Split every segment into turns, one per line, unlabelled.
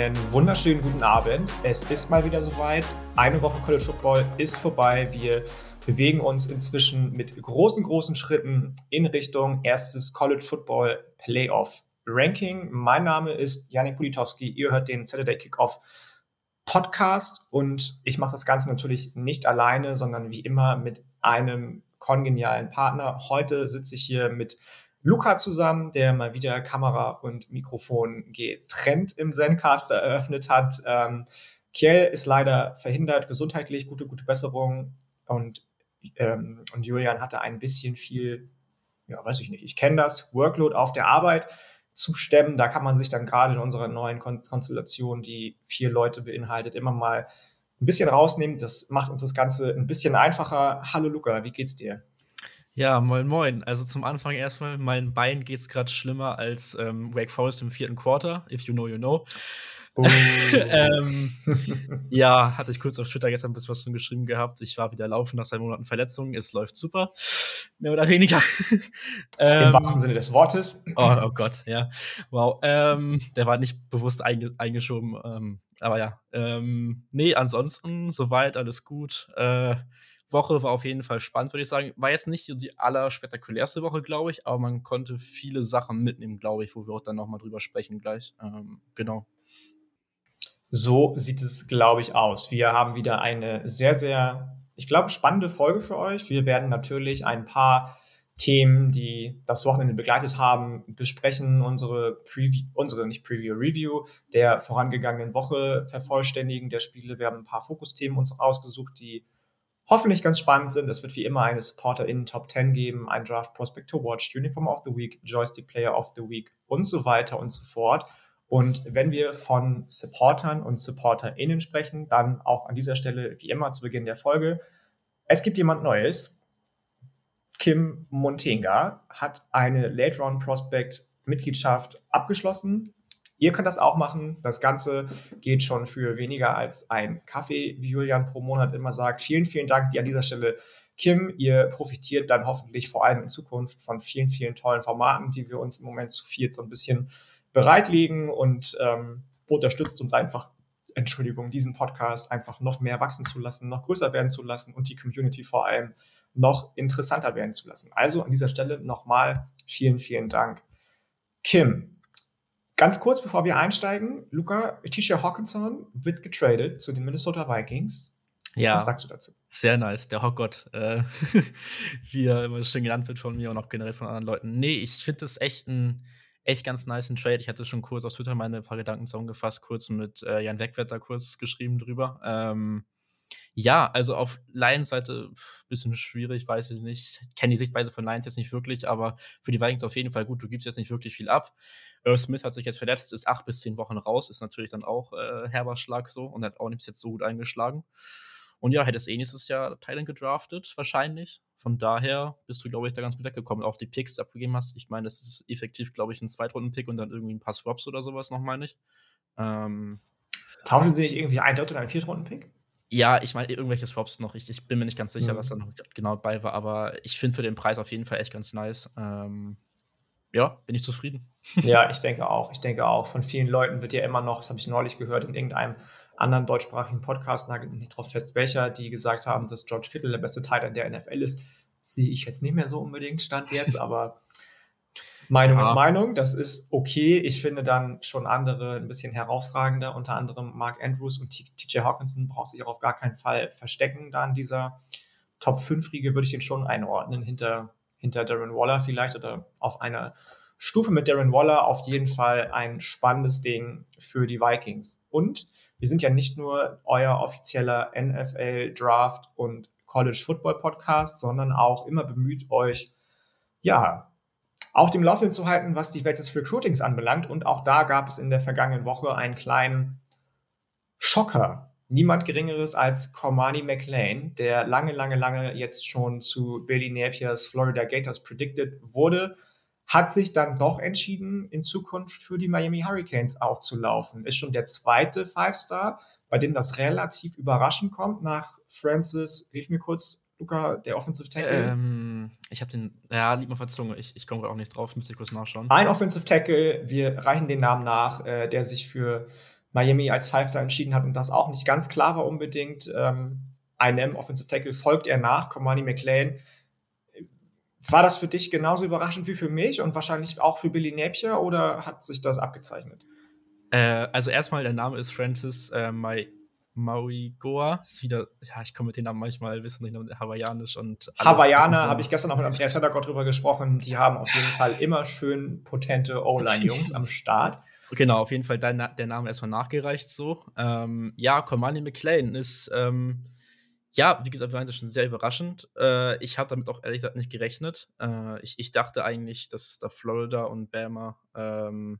Einen wunderschönen guten Abend. Es ist mal wieder soweit. Eine Woche College Football ist vorbei. Wir bewegen uns inzwischen mit großen, großen Schritten in Richtung erstes College Football Playoff Ranking. Mein Name ist Janik Politowski. Ihr hört den Saturday Kickoff Podcast und ich mache das Ganze natürlich nicht alleine, sondern wie immer mit einem kongenialen Partner. Heute sitze ich hier mit Luca zusammen, der mal wieder Kamera und Mikrofon getrennt im Zencaster eröffnet hat. Ähm, Kiel ist leider verhindert, gesundheitlich, gute, gute Besserung. Und, ähm, und Julian hatte ein bisschen viel, ja, weiß ich nicht, ich kenne das, Workload auf der Arbeit zu stemmen. Da kann man sich dann gerade in unserer neuen Kon Konstellation, die vier Leute beinhaltet, immer mal ein bisschen rausnehmen. Das macht uns das Ganze ein bisschen einfacher. Hallo Luca, wie geht's dir?
Ja, moin, moin. Also zum Anfang erstmal, mein Bein geht's gerade schlimmer als ähm, Wake Forest im vierten Quarter, if you know, you know. Oh. ähm, ja, hatte ich kurz auf Twitter gestern ein bisschen was geschrieben gehabt. Ich war wieder laufen nach zwei Monaten Verletzung. Es läuft super. Mehr oder weniger.
ähm, Im wahrsten Sinne des Wortes.
Oh, oh Gott, ja. Wow. Ähm, der war nicht bewusst einge eingeschoben. Ähm, aber ja. Ähm, nee, ansonsten soweit alles gut. Äh, Woche war auf jeden Fall spannend, würde ich sagen. War jetzt nicht die allerspektakulärste Woche, glaube ich, aber man konnte viele Sachen mitnehmen, glaube ich, wo wir auch dann nochmal drüber sprechen gleich. Ähm, genau.
So sieht es, glaube ich, aus. Wir haben wieder eine sehr, sehr, ich glaube, spannende Folge für euch. Wir werden natürlich ein paar Themen, die das Wochenende begleitet haben, besprechen, unsere Preview, unsere nicht Preview, Review der vorangegangenen Woche vervollständigen der Spiele. Wir haben ein paar Fokusthemen uns ausgesucht, die hoffentlich ganz spannend sind. Es wird wie immer eine SupporterInnen Top 10 geben, ein Draft Prospect to Watch, Uniform of the Week, Joystick Player of the Week und so weiter und so fort. Und wenn wir von Supportern und SupporterInnen sprechen, dann auch an dieser Stelle, wie immer zu Beginn der Folge, es gibt jemand Neues. Kim Montenga hat eine Late Round Prospect Mitgliedschaft abgeschlossen Ihr könnt das auch machen. Das Ganze geht schon für weniger als ein Kaffee, wie Julian pro Monat immer sagt. Vielen, vielen Dank dir an dieser Stelle, Kim. Ihr profitiert dann hoffentlich vor allem in Zukunft von vielen, vielen tollen Formaten, die wir uns im Moment zu viert so ein bisschen bereitlegen und ähm, unterstützt uns einfach, Entschuldigung, diesen Podcast einfach noch mehr wachsen zu lassen, noch größer werden zu lassen und die Community vor allem noch interessanter werden zu lassen. Also an dieser Stelle nochmal vielen, vielen Dank. Kim, Ganz kurz, bevor wir einsteigen, Luca, Tisha Hawkinson wird getradet zu den Minnesota Vikings.
Ja. Was sagst du dazu? Sehr nice, der Hockgott, äh, wie er immer schön genannt wird von mir und auch generell von anderen Leuten. Nee, ich finde das echt ein echt ganz nice Trade. Ich hatte schon kurz auf Twitter meine paar Gedanken zusammengefasst, kurz mit äh, Jan Wegwetter kurz geschrieben drüber. Ähm, ja, also auf Lions-Seite ein bisschen schwierig, weiß ich nicht. Ich kenne die Sichtweise von Lions jetzt nicht wirklich, aber für die Vikings auf jeden Fall gut. Du gibst jetzt nicht wirklich viel ab. Earl Smith hat sich jetzt verletzt, ist acht bis zehn Wochen raus, ist natürlich dann auch äh, herber Schlag so und hat auch nicht bis jetzt so gut eingeschlagen. Und ja, hättest eh nächstes Jahr Thailand gedraftet, wahrscheinlich. Von daher bist du, glaube ich, da ganz gut weggekommen. Auch die Picks, die du abgegeben hast, ich meine, das ist effektiv, glaube ich, ein Zweitrunden-Pick und dann irgendwie ein paar Swaps oder sowas noch, meine ich. Ähm,
Tauschen sie nicht irgendwie ein Dritt- oder einen Viertrunden-Pick?
Ja, ich meine, irgendwelche Swaps noch. Ich, ich, bin mir nicht ganz sicher, mhm. was da noch genau bei war, aber ich finde für den Preis auf jeden Fall echt ganz nice. Ähm, ja, bin ich zufrieden.
Ja, ich denke auch. Ich denke auch. Von vielen Leuten wird ja immer noch, das habe ich neulich gehört, in irgendeinem anderen deutschsprachigen Podcast, nagelt nicht drauf fest, welcher, die gesagt haben, dass George Kittle der beste Teil der NFL ist. Sehe ich jetzt nicht mehr so unbedingt, stand jetzt, aber Meinung ja. ist Meinung, das ist okay. Ich finde dann schon andere ein bisschen herausragender, unter anderem Mark Andrews und TJ Hawkinson braucht sich auch auf gar keinen Fall verstecken. Da in dieser Top 5 Riege würde ich den schon einordnen, hinter, hinter Darren Waller vielleicht oder auf einer Stufe mit Darren Waller auf jeden Fall ein spannendes Ding für die Vikings. Und wir sind ja nicht nur euer offizieller NFL Draft und College Football Podcast, sondern auch immer bemüht euch, ja, auch dem Laufenden zu halten, was die Welt des Recruitings anbelangt. Und auch da gab es in der vergangenen Woche einen kleinen Schocker. Niemand Geringeres als Cormani McLean, der lange, lange, lange jetzt schon zu Billy Napiers Florida Gators predicted wurde, hat sich dann doch entschieden, in Zukunft für die Miami Hurricanes aufzulaufen. Ist schon der zweite Five-Star, bei dem das relativ überraschend kommt nach Francis, hilf mir kurz, Luca, der Offensive Tackle?
Ähm, ich habe den, ja, liegt mir auf der Zunge. Ich, ich komme auch nicht drauf, müsste ich kurz nachschauen.
Ein Offensive Tackle, wir reichen den Namen nach, äh, der sich für Miami als Five-Star entschieden hat und das auch nicht ganz klar war unbedingt. Ähm, einem Offensive Tackle folgt er nach, Comani McLean. War das für dich genauso überraschend wie für mich und wahrscheinlich auch für Billy Napier oder hat sich das abgezeichnet?
Äh, also erstmal, der Name ist Francis äh, Maui Goa. Ist wieder, ja, ich komme mit den Namen manchmal wissen nicht hawaiianisch und
Hawaiianer habe ich gestern auch mit Andreas Heddergott drüber gesprochen. Die haben auf jeden Fall immer schön potente O-Line-Jungs am Start.
Genau, auf jeden Fall dein, der Name erstmal nachgereicht so. Ähm, ja, Comani McLean ist, ähm, ja, wie gesagt, wir waren schon sehr überraschend. Äh, ich habe damit auch ehrlich gesagt nicht gerechnet. Äh, ich, ich dachte eigentlich, dass da Florida und Bama ähm,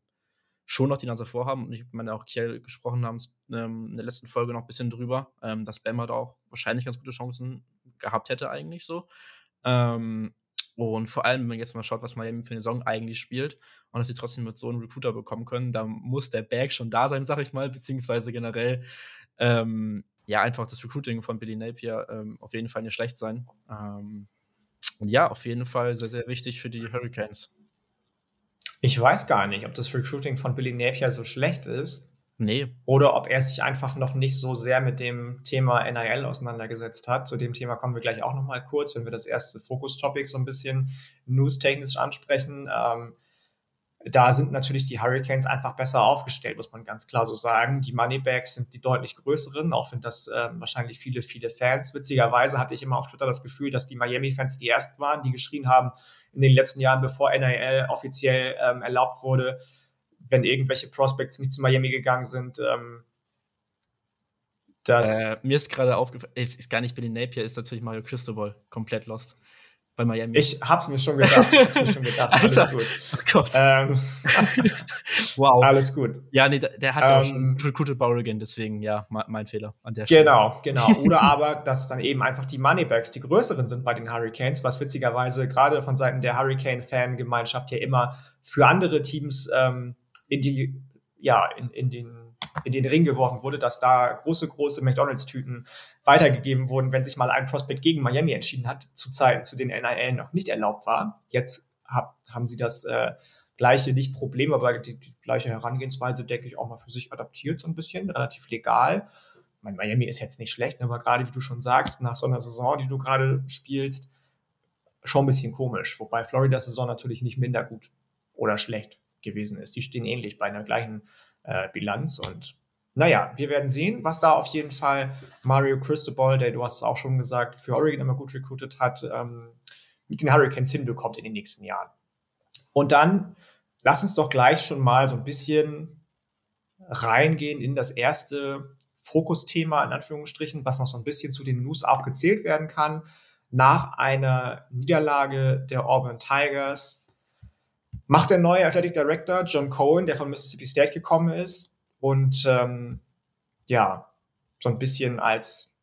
schon noch die Nase vorhaben. Und ich meine, auch Kiel gesprochen haben ähm, in der letzten Folge noch ein bisschen drüber, ähm, dass Bama da auch wahrscheinlich ganz gute Chancen gehabt hätte, eigentlich so. Ähm, und vor allem, wenn man jetzt mal schaut, was Miami für eine Saison eigentlich spielt und dass sie trotzdem mit so einem Recruiter bekommen können, da muss der Bag schon da sein, sag ich mal, beziehungsweise generell, ähm, ja, einfach das Recruiting von Billy Napier ähm, auf jeden Fall nicht schlecht sein. Ähm, und ja, auf jeden Fall sehr, sehr wichtig für die Hurricanes.
Ich weiß gar nicht, ob das Recruiting von Billy Napier so schlecht ist.
Nee.
Oder ob er sich einfach noch nicht so sehr mit dem Thema NIL auseinandergesetzt hat. Zu dem Thema kommen wir gleich auch noch mal kurz, wenn wir das erste Fokus-Topic so ein bisschen news-technisch ansprechen. Ähm, da sind natürlich die Hurricanes einfach besser aufgestellt, muss man ganz klar so sagen. Die Moneybags sind die deutlich größeren, auch wenn das äh, wahrscheinlich viele, viele Fans. Witzigerweise hatte ich immer auf Twitter das Gefühl, dass die Miami-Fans die ersten waren, die geschrien haben, in den letzten Jahren, bevor NIL offiziell ähm, erlaubt wurde, wenn irgendwelche Prospects nicht zu Miami gegangen sind. Ähm,
das äh, mir ist gerade aufgefallen, ist gar nicht Billy Napier, ist natürlich Mario Cristobal komplett lost bei Miami.
Ich hab's mir schon gedacht. Ich hab's mir schon gedacht. Alles gut. Oh Gott. Ähm,
wow.
Alles gut.
Ja, nee, der hat ja ähm, schon recruited bei Oregon, deswegen ja, mein Fehler an der Stelle.
Genau, genau. Oder aber, dass dann eben einfach die Moneybags die größeren sind bei den Hurricanes, was witzigerweise gerade von Seiten der Hurricane-Fangemeinschaft ja immer für andere Teams ähm, in die, ja, in, in den in den Ring geworfen wurde, dass da große, große McDonalds-Tüten weitergegeben wurden, wenn sich mal ein Prospect gegen Miami entschieden hat, zu Zeiten, zu denen NIL noch nicht erlaubt war. Jetzt hab, haben sie das äh, gleiche, nicht Problem, aber die, die, gleiche Herangehensweise, denke ich, auch mal für sich adaptiert, so ein bisschen, relativ legal. Meine, Miami ist jetzt nicht schlecht, aber gerade, wie du schon sagst, nach so einer Saison, die du gerade spielst, schon ein bisschen komisch. Wobei Floridas Saison natürlich nicht minder gut oder schlecht gewesen ist. Die stehen ähnlich bei einer gleichen äh, Bilanz und naja, wir werden sehen, was da auf jeden Fall Mario Cristobal, der du hast es auch schon gesagt, für Oregon immer gut recruited hat, ähm, mit den Hurricanes hinbekommt in den nächsten Jahren. Und dann lass uns doch gleich schon mal so ein bisschen reingehen in das erste Fokusthema, in Anführungsstrichen, was noch so ein bisschen zu den News auch gezählt werden kann. Nach einer Niederlage der Auburn Tigers macht der neue Athletic Director John Cohen, der von Mississippi State gekommen ist, und ähm, ja, so ein bisschen als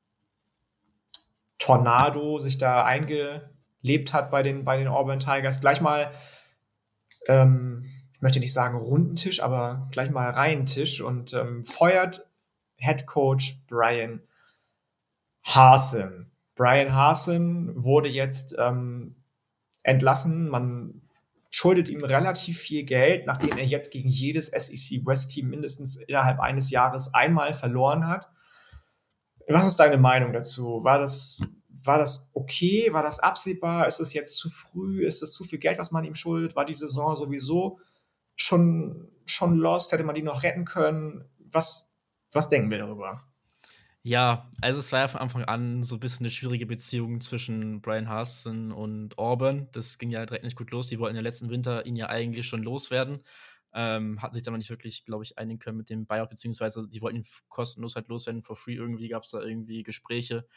Tornado sich da eingelebt hat bei den, bei den Auburn Tigers. Gleich mal, ähm, ich möchte nicht sagen Rundentisch, aber gleich mal Reihentisch und ähm, feuert Head Coach Brian Hasen. Brian Hasen wurde jetzt ähm, entlassen. Man schuldet ihm relativ viel Geld, nachdem er jetzt gegen jedes SEC West Team mindestens innerhalb eines Jahres einmal verloren hat. Was ist deine Meinung dazu? War das, war das okay? War das absehbar? Ist es jetzt zu früh? Ist es zu viel Geld, was man ihm schuldet? War die Saison sowieso schon, schon lost? Hätte man die noch retten können? Was, was denken wir darüber?
Ja, also es war ja von Anfang an so ein bisschen eine schwierige Beziehung zwischen Brian Harston und Auburn. Das ging ja direkt nicht gut los. Die wollten ja letzten Winter ihn ja eigentlich schon loswerden. Ähm, hatten sich dann noch nicht wirklich, glaube ich, einigen können mit dem Buyout, beziehungsweise die wollten ihn kostenlos halt loswerden, for free irgendwie gab es da irgendwie Gespräche.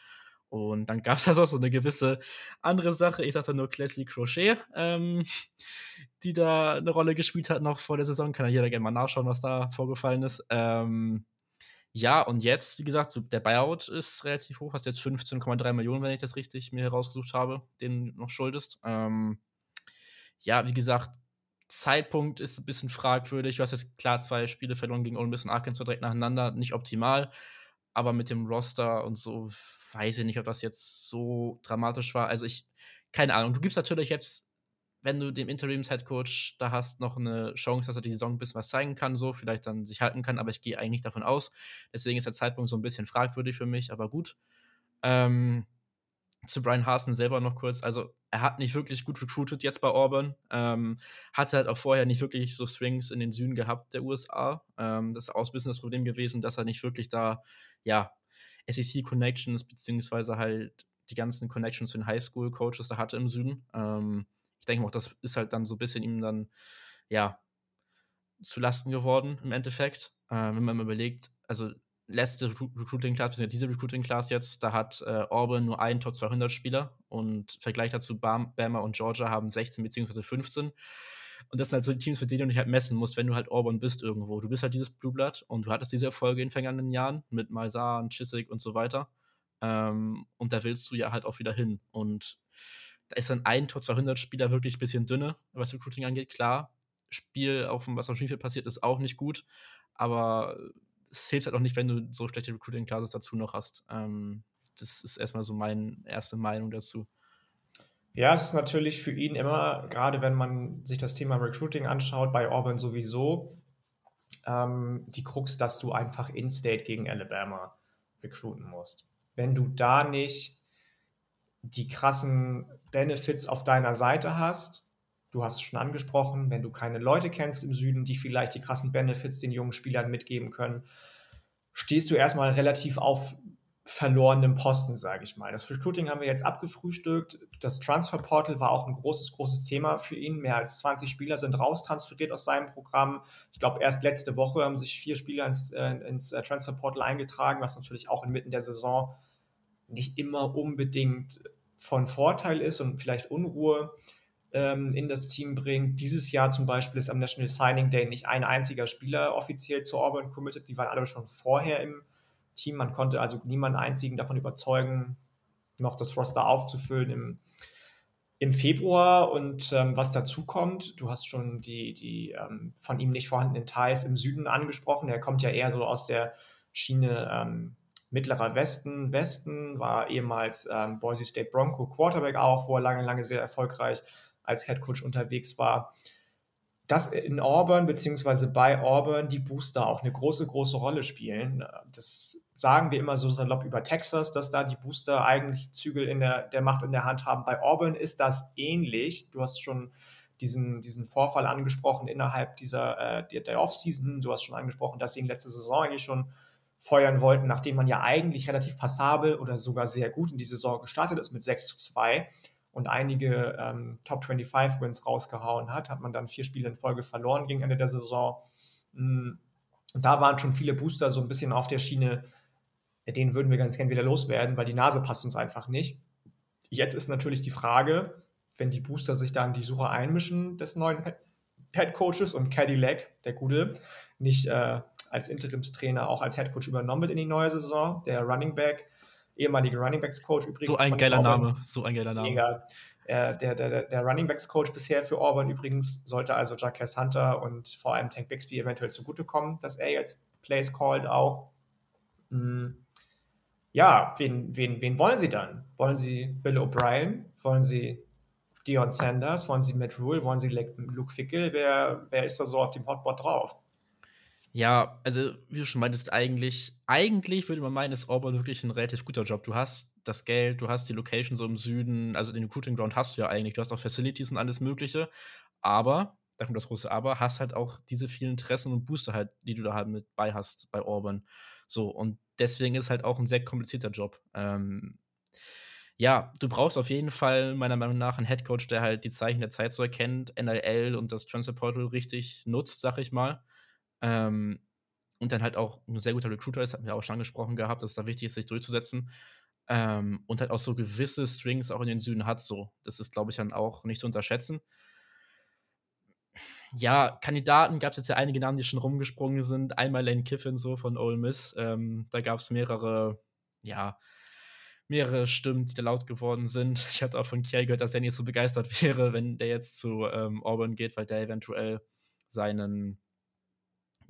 Und dann gab es also auch so eine gewisse andere Sache, ich sagte nur Classy Crochet, ähm, die da eine Rolle gespielt hat noch vor der Saison. Kann ja jeder gerne mal nachschauen, was da vorgefallen ist. Ähm, ja, und jetzt, wie gesagt, der Buyout ist relativ hoch. Hast jetzt 15,3 Millionen, wenn ich das richtig mir herausgesucht habe, den du noch schuldest. Ähm, ja, wie gesagt, Zeitpunkt ist ein bisschen fragwürdig. Du hast jetzt klar zwei Spiele verloren gegen Ole Miss und Arkansas direkt nacheinander, nicht optimal. aber mit dem Roster und so weiß ich nicht, ob das jetzt so dramatisch war. Also ich, keine Ahnung, du gibst natürlich jetzt, wenn du dem Interims-Headcoach da hast, noch eine Chance, dass er die Saison ein bisschen was zeigen kann, so, vielleicht dann sich halten kann, aber ich gehe eigentlich davon aus. Deswegen ist der Zeitpunkt so ein bisschen fragwürdig für mich, aber gut. Ähm, zu Brian Hasen selber noch kurz. Also, er hat nicht wirklich gut recruited jetzt bei Auburn. Ähm, hatte halt auch vorher nicht wirklich so Swings in den Süden gehabt der USA. Ähm, das ist auch ein bisschen das Problem gewesen, dass er nicht wirklich da, ja, SEC-Connections, beziehungsweise halt die ganzen Connections zu den Highschool-Coaches da hatte im Süden. Ähm, ich denke auch, das ist halt dann so ein bisschen ihm dann, ja, zu Lasten geworden im Endeffekt. Ähm, wenn man mal überlegt, also letzte Recruiting Class, beziehungsweise diese Recruiting Class jetzt, da hat äh, Auburn nur einen Top 200 Spieler und im Vergleich dazu Bam, Bama und Georgia haben 16 beziehungsweise 15. Und das sind halt so die Teams, für die du dich halt messen musst, wenn du halt Auburn bist irgendwo. Du bist halt dieses Blue Blood und du hattest diese Erfolge in den vergangenen Jahren mit Malzahn, Chiswick und so weiter. Ähm, und da willst du ja halt auch wieder hin. Und da ist dann ein Top 200 Spieler wirklich ein bisschen dünne, was Recruiting angeht. Klar, Spiel auf dem, was auf dem Spielfeld passiert, ist auch nicht gut. Aber es hilft halt auch nicht, wenn du so schlechte Recruiting Classes dazu noch hast. Ähm, das ist erstmal so meine erste Meinung dazu.
Ja, es ist natürlich für ihn immer, gerade wenn man sich das Thema Recruiting anschaut, bei Auburn sowieso, ähm, die Krux, dass du einfach in-state gegen Alabama recruiten musst. Wenn du da nicht die krassen Benefits auf deiner Seite hast, du hast es schon angesprochen, wenn du keine Leute kennst im Süden, die vielleicht die krassen Benefits den jungen Spielern mitgeben können, stehst du erstmal relativ auf verlorenem Posten, sage ich mal. Das Recruiting haben wir jetzt abgefrühstückt. Das Transferportal war auch ein großes, großes Thema für ihn. Mehr als 20 Spieler sind raustransferiert aus seinem Programm. Ich glaube, erst letzte Woche haben sich vier Spieler ins, äh, ins äh, Transferportal eingetragen, was natürlich auch inmitten der Saison nicht immer unbedingt von Vorteil ist und vielleicht Unruhe ähm, in das Team bringt. Dieses Jahr zum Beispiel ist am National Signing Day nicht ein einziger Spieler offiziell zu Auburn committed. Die waren alle schon vorher im Team. Man konnte also niemanden einzigen davon überzeugen, noch das Roster aufzufüllen im, im Februar. Und ähm, was dazu kommt, du hast schon die, die ähm, von ihm nicht vorhandenen Ties im Süden angesprochen. Er kommt ja eher so aus der Schiene ähm, mittlerer Westen, Westen, war ehemals ähm, Boise State Bronco Quarterback auch, wo er lange, lange sehr erfolgreich als Head Coach unterwegs war, dass in Auburn beziehungsweise bei Auburn die Booster auch eine große, große Rolle spielen. Das sagen wir immer so salopp über Texas, dass da die Booster eigentlich Zügel in der, der Macht in der Hand haben. Bei Auburn ist das ähnlich. Du hast schon diesen, diesen Vorfall angesprochen innerhalb dieser äh, der Offseason. Du hast schon angesprochen, dass sie in letzter Saison eigentlich schon feuern wollten, nachdem man ja eigentlich relativ passabel oder sogar sehr gut in die Saison gestartet ist mit 6 zu 2 und einige ähm, Top 25 Wins rausgehauen hat, hat man dann vier Spiele in Folge verloren gegen Ende der Saison. Mm, da waren schon viele Booster so ein bisschen auf der Schiene, den würden wir ganz gerne wieder loswerden, weil die Nase passt uns einfach nicht. Jetzt ist natürlich die Frage, wenn die Booster sich da in die Suche einmischen des neuen Head Coaches und Cadillac, der Gute, nicht äh, als Interimstrainer auch als Head Coach übernommen wird in die neue Saison, der Running Back ehemalige Running Backs Coach übrigens.
So ein geiler Name, so ein geiler Name. Mega.
Äh, der, der, der Running Backs Coach bisher für Auburn übrigens sollte also Jacques Hunter und vor allem Tank Bixby eventuell zugutekommen, dass er jetzt Plays called auch. Mhm. Ja, wen, wen, wen wollen Sie dann? Wollen Sie Bill O'Brien? Wollen Sie Dion Sanders? Wollen Sie Matt Rule? Wollen Sie Luke Fickel? Wer, wer ist da so auf dem Hotbot drauf?
Ja, also wie du schon meintest, eigentlich, eigentlich würde man meinen, ist Auburn wirklich ein relativ guter Job. Du hast das Geld, du hast die Location so im Süden, also den Recruiting Ground hast du ja eigentlich, du hast auch Facilities und alles Mögliche, aber, da kommt das große Aber, hast halt auch diese vielen Interessen und Booster halt, die du da halt mit bei hast bei Auburn. So, und deswegen ist halt auch ein sehr komplizierter Job. Ähm, ja, du brauchst auf jeden Fall meiner Meinung nach einen Headcoach, der halt die Zeichen der Zeit so erkennt, NLL und das Transfer Portal richtig nutzt, sag ich mal. Ähm, und dann halt auch ein sehr guter Recruiter ist, hatten wir auch schon angesprochen gehabt, dass es da wichtig ist, sich durchzusetzen. Ähm, und halt auch so gewisse Strings auch in den Süden hat, so. Das ist, glaube ich, dann auch nicht zu unterschätzen. Ja, Kandidaten gab es jetzt ja einige Namen, die schon rumgesprungen sind. Einmal Lane Kiffin so von Ole Miss. Ähm, da gab es mehrere, ja, mehrere Stimmen, die da laut geworden sind. Ich hatte auch von Kiel gehört, dass er nicht so begeistert wäre, wenn der jetzt zu ähm, Auburn geht, weil der eventuell seinen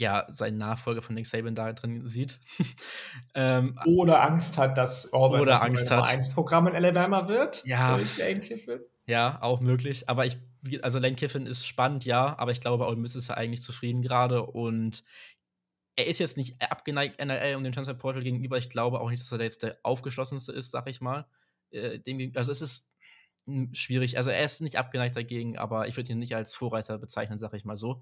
ja, seinen Nachfolger von Nick Saban da drin sieht.
ähm, oder Angst hat, dass
Auburn oder das Angst hat.
1 Programm in Alabama wird.
Ja. Durch Lane Kiffin. Ja, auch möglich. Aber ich, also Lane Kiffin ist spannend, ja, aber ich glaube, Ole Miss ist ja eigentlich zufrieden gerade und er ist jetzt nicht abgeneigt NRL und dem Transfer Portal gegenüber. Ich glaube auch nicht, dass er jetzt der aufgeschlossenste ist, sag ich mal. Äh, dem, also es ist schwierig. Also er ist nicht abgeneigt dagegen, aber ich würde ihn nicht als Vorreiter bezeichnen, sag ich mal so.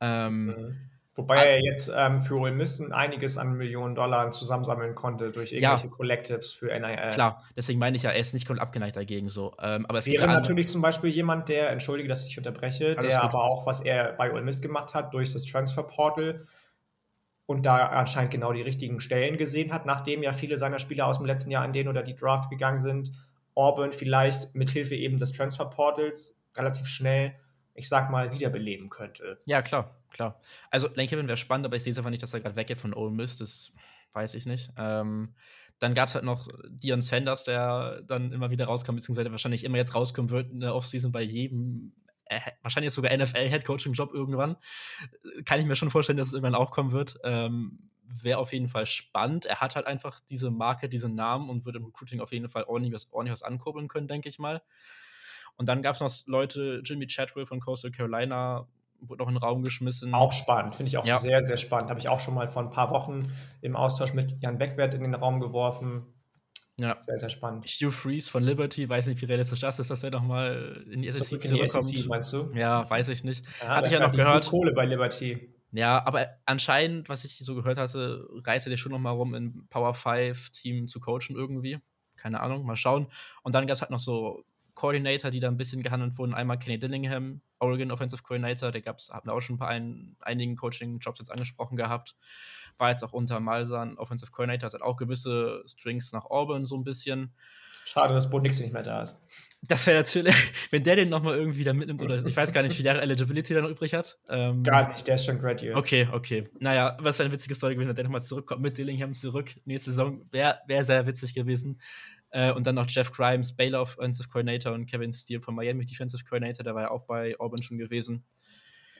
Ähm,
mhm. Wobei er jetzt ähm, für Ole Miss einiges an Millionen Dollar zusammensammeln konnte durch irgendwelche ja, Collectives für NIL.
Klar, deswegen meine ich ja, er ist nicht komplett abgeneigt dagegen so. Ähm, aber es
wäre natürlich zum Beispiel jemand, der, entschuldige, dass ich unterbreche, der gut. aber auch, was er bei Ole Miss gemacht hat, durch das Transfer Portal und da anscheinend genau die richtigen Stellen gesehen hat, nachdem ja viele seiner Spieler aus dem letzten Jahr an den oder die Draft gegangen sind, Auburn vielleicht mit Hilfe eben des Transfer Portals relativ schnell, ich sag mal, wiederbeleben könnte.
Ja, klar klar. Also, Lane Kiffin wäre spannend, aber ich sehe es einfach nicht, dass er gerade weggeht von Ole Miss. Das weiß ich nicht. Ähm, dann gab es halt noch Dion Sanders, der dann immer wieder rauskam, beziehungsweise wahrscheinlich immer jetzt rauskommen wird in der Offseason bei jedem, äh, wahrscheinlich sogar NFL-Headcoaching-Job irgendwann. Kann ich mir schon vorstellen, dass es irgendwann auch kommen wird. Ähm, Wäre auf jeden Fall spannend. Er hat halt einfach diese Marke, diesen Namen und wird im Recruiting auf jeden Fall ordentlich was, ordentlich was ankurbeln können, denke ich mal. Und dann gab es noch Leute, Jimmy Chadwell von Coastal Carolina, wurde noch in den Raum geschmissen.
Auch spannend, finde ich auch ja. sehr, sehr spannend. Habe ich auch schon mal vor ein paar Wochen im Austausch mit Jan Beckwert in den Raum geworfen.
Ja. Sehr, sehr spannend. Hugh Freeze von Liberty, weiß nicht, wie realistisch das ist, dass er nochmal in die SEC zurückkommt. SEC, meinst du? Ja, weiß ich nicht. Ja, hatte ich ja noch gehört.
Kohle bei Liberty.
Ja, aber anscheinend, was ich so gehört hatte, reißt er dir schon noch mal rum, in Power 5 Team zu coachen irgendwie. Keine Ahnung, mal schauen. Und dann gab es halt noch so Coordinator, die da ein bisschen gehandelt wurden. Einmal Kenny Dillingham, Oregon Offensive Coordinator, der gab's, hatten auch schon ein paar ein, einigen Coaching-Jobs jetzt angesprochen gehabt. War jetzt auch unter Malsan Offensive Coordinator, hat auch gewisse Strings nach Auburn so ein bisschen.
Schade, dass Bo Nix nicht mehr da ist.
Das wäre natürlich, wenn der den nochmal irgendwie da mitnimmt, oder ich weiß gar nicht, wie Jahre Eligibility der noch übrig hat.
Ähm, gar nicht, der ist schon graduate.
Okay, okay. Naja, was wäre eine witzige Story gewesen, wenn der nochmal zurückkommt mit Dillingham zurück. Nächste Saison wäre wär sehr witzig gewesen. Äh, und dann noch Jeff Grimes, Baylor Offensive Coordinator und Kevin Steele von Miami Defensive Coordinator, der war ja auch bei Auburn schon gewesen.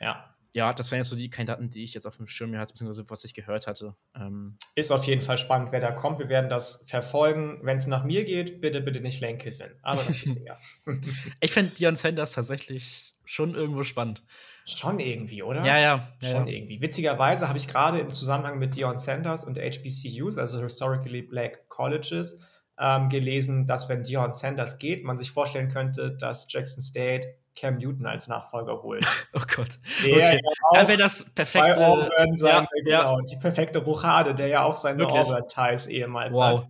Ja.
Ja, das wären jetzt so die Kandidaten, die ich jetzt auf dem Schirm hatte, beziehungsweise was ich gehört hatte.
Ähm ist auf jeden Fall spannend, wer da kommt. Wir werden das verfolgen. Wenn es nach mir geht, bitte, bitte nicht Lane Kiffin. Aber das wissen ja.
ich finde Dion Sanders tatsächlich schon irgendwo spannend.
Schon irgendwie, oder?
Ja, ja.
Schon
ja.
irgendwie. Witzigerweise habe ich gerade im Zusammenhang mit Dion Sanders und HBCUs, also Historically Black Colleges, ähm, gelesen, dass wenn Dion Sanders geht, man sich vorstellen könnte, dass Jackson State Cam Newton als Nachfolger holt.
oh Gott. Der okay. Dann wäre das perfekte.
Auburn seine, ja, genau, ja. Die perfekte Rochade, der ja auch seine Auburn-Ties ehemals
wow.
hat.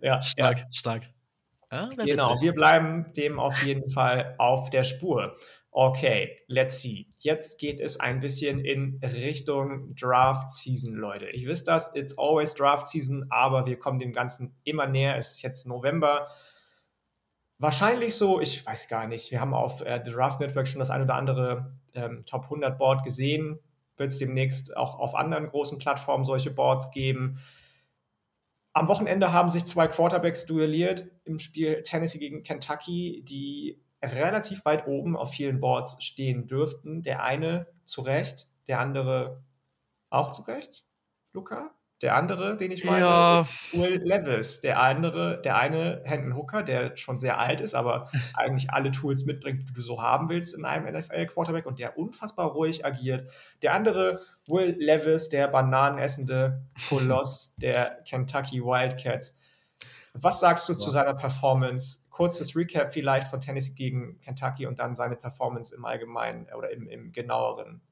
Ja, stark, ja. stark.
Ah, genau, witzig. wir bleiben dem auf jeden Fall auf der Spur. Okay, let's see. Jetzt geht es ein bisschen in Richtung Draft Season, Leute. Ich weiß das, it's always Draft Season, aber wir kommen dem Ganzen immer näher. Es ist jetzt November. Wahrscheinlich so, ich weiß gar nicht. Wir haben auf äh, The Draft Network schon das ein oder andere ähm, Top 100 Board gesehen. Wird es demnächst auch auf anderen großen Plattformen solche Boards geben. Am Wochenende haben sich zwei Quarterbacks duelliert im Spiel Tennessee gegen Kentucky, die relativ weit oben auf vielen Boards stehen dürften. Der eine zu Recht, der andere auch zu Recht, Luca? Der andere, den ich meine, ja. Will Levis. Der andere, der eine Hendon Hooker, der schon sehr alt ist, aber eigentlich alle Tools mitbringt, die du so haben willst in einem NFL-Quarterback und der unfassbar ruhig agiert. Der andere, Will Levis, der bananenessende Koloss der Kentucky Wildcats. Was sagst du zu seiner Performance? Kurzes Recap vielleicht von Tennessee gegen Kentucky und dann seine Performance im Allgemeinen oder im, im genaueren.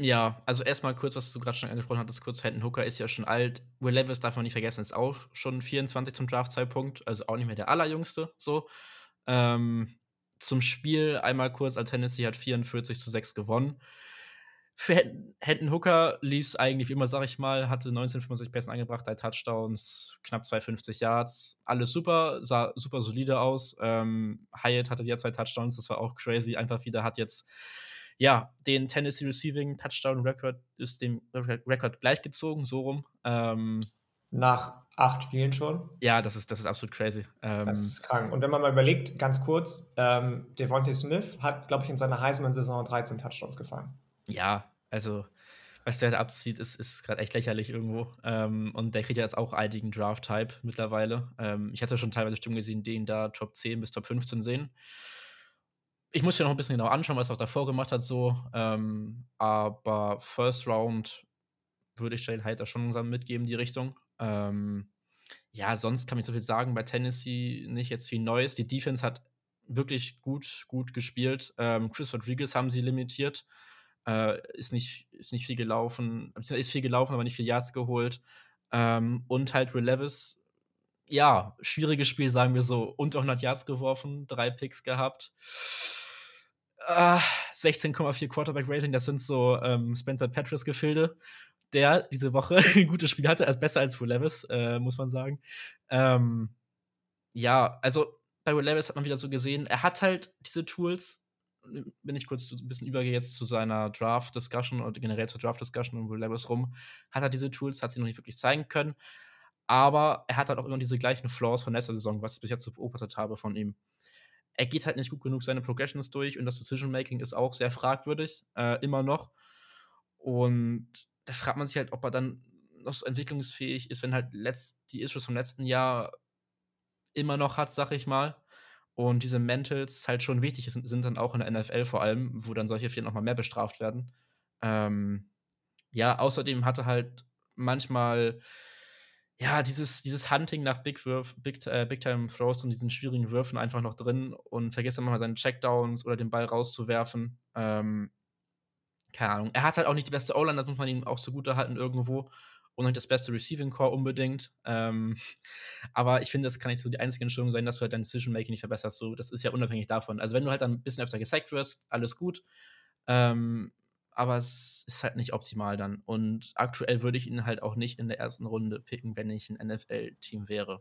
Ja, also erstmal kurz, was du gerade schon angesprochen hattest, kurz Hendon Hooker ist ja schon alt. Will Levis darf man nicht vergessen, ist auch schon 24 zum Draft-Zeitpunkt, also auch nicht mehr der allerjüngste, so. Ähm, zum Spiel einmal kurz, als Tennessee hat 44 zu 6 gewonnen. Für Hendon Hooker lief es eigentlich wie immer, sag ich mal, hatte 1995 Pässe angebracht, drei Touchdowns, knapp 250 Yards, alles super, sah super solide aus. Ähm, Hyatt hatte wieder zwei Touchdowns, das war auch crazy. Einfach wieder hat jetzt, ja, den Tennessee Receiving Touchdown Record ist dem Record gleichgezogen, so rum. Ähm,
Nach acht Spielen schon.
Ja, das ist, das ist absolut crazy.
Ähm, das ist krank. Und wenn man mal überlegt, ganz kurz, ähm, Devontae Smith hat, glaube ich, in seiner Heisman-Saison 13 Touchdowns gefangen.
Ja, also was der da abzieht, ist, ist gerade echt lächerlich irgendwo. Ähm, und der kriegt ja jetzt auch einigen Draft-Type mittlerweile. Ähm, ich hatte schon teilweise Stimmen gesehen, den da Top 10 bis Top 15 sehen. Ich muss mir noch ein bisschen genau anschauen, was er auch davor gemacht hat, so. Ähm, aber First Round würde ich Jalen Hyde da schon langsam mitgeben, die Richtung. Ähm, ja, sonst kann ich so viel sagen. Bei Tennessee nicht jetzt viel Neues. Die Defense hat wirklich gut, gut gespielt. Ähm, Chris Rodriguez haben sie limitiert. Äh, ist, nicht, ist nicht viel gelaufen, ist viel gelaufen, aber nicht viel Yards geholt. Ähm, und halt Will Levis, ja, schwieriges Spiel, sagen wir so. Unter 100 Yards geworfen, drei Picks gehabt. Äh, 16,4 Quarterback-Rating, das sind so ähm, Spencer Petras-Gefilde, der diese Woche ein gutes Spiel hatte, also besser als Will Levis, äh, muss man sagen. Ähm, ja, also bei Will Levis hat man wieder so gesehen, er hat halt diese Tools, wenn ich kurz ein bisschen übergehe jetzt zu seiner Draft-Discussion oder generell zur Draft-Discussion und Will Levis rum, hat er diese Tools, hat sie noch nicht wirklich zeigen können. Aber er hat halt auch immer diese gleichen Flaws von letzter Saison, was ich bis jetzt so beobachtet habe von ihm. Er geht halt nicht gut genug seine Progressions durch und das Decision-Making ist auch sehr fragwürdig, äh, immer noch. Und da fragt man sich halt, ob er dann noch so entwicklungsfähig ist, wenn halt letzt, die Issues vom letzten Jahr immer noch hat, sag ich mal. Und diese Mentals halt schon wichtig sind, sind dann auch in der NFL vor allem, wo dann solche Fehler nochmal mehr bestraft werden. Ähm, ja, außerdem hatte halt manchmal ja, dieses, dieses Hunting nach Big, Würf, Big, äh, Big Time Throws und diesen schwierigen Würfen einfach noch drin und vergisst dann mal seine Checkdowns oder den Ball rauszuwerfen. Ähm, keine Ahnung. Er hat halt auch nicht die beste O-Line, das muss man ihm auch zugute halten irgendwo und nicht das beste Receiving Core unbedingt. Ähm, aber ich finde, das kann nicht so die einzige Entschuldigung sein, dass du halt dein Decision Making nicht verbesserst. So, das ist ja unabhängig davon. Also wenn du halt dann ein bisschen öfter gesackt wirst, alles gut. Ähm, aber es ist halt nicht optimal dann. Und aktuell würde ich ihn halt auch nicht in der ersten Runde picken, wenn ich ein NFL-Team wäre.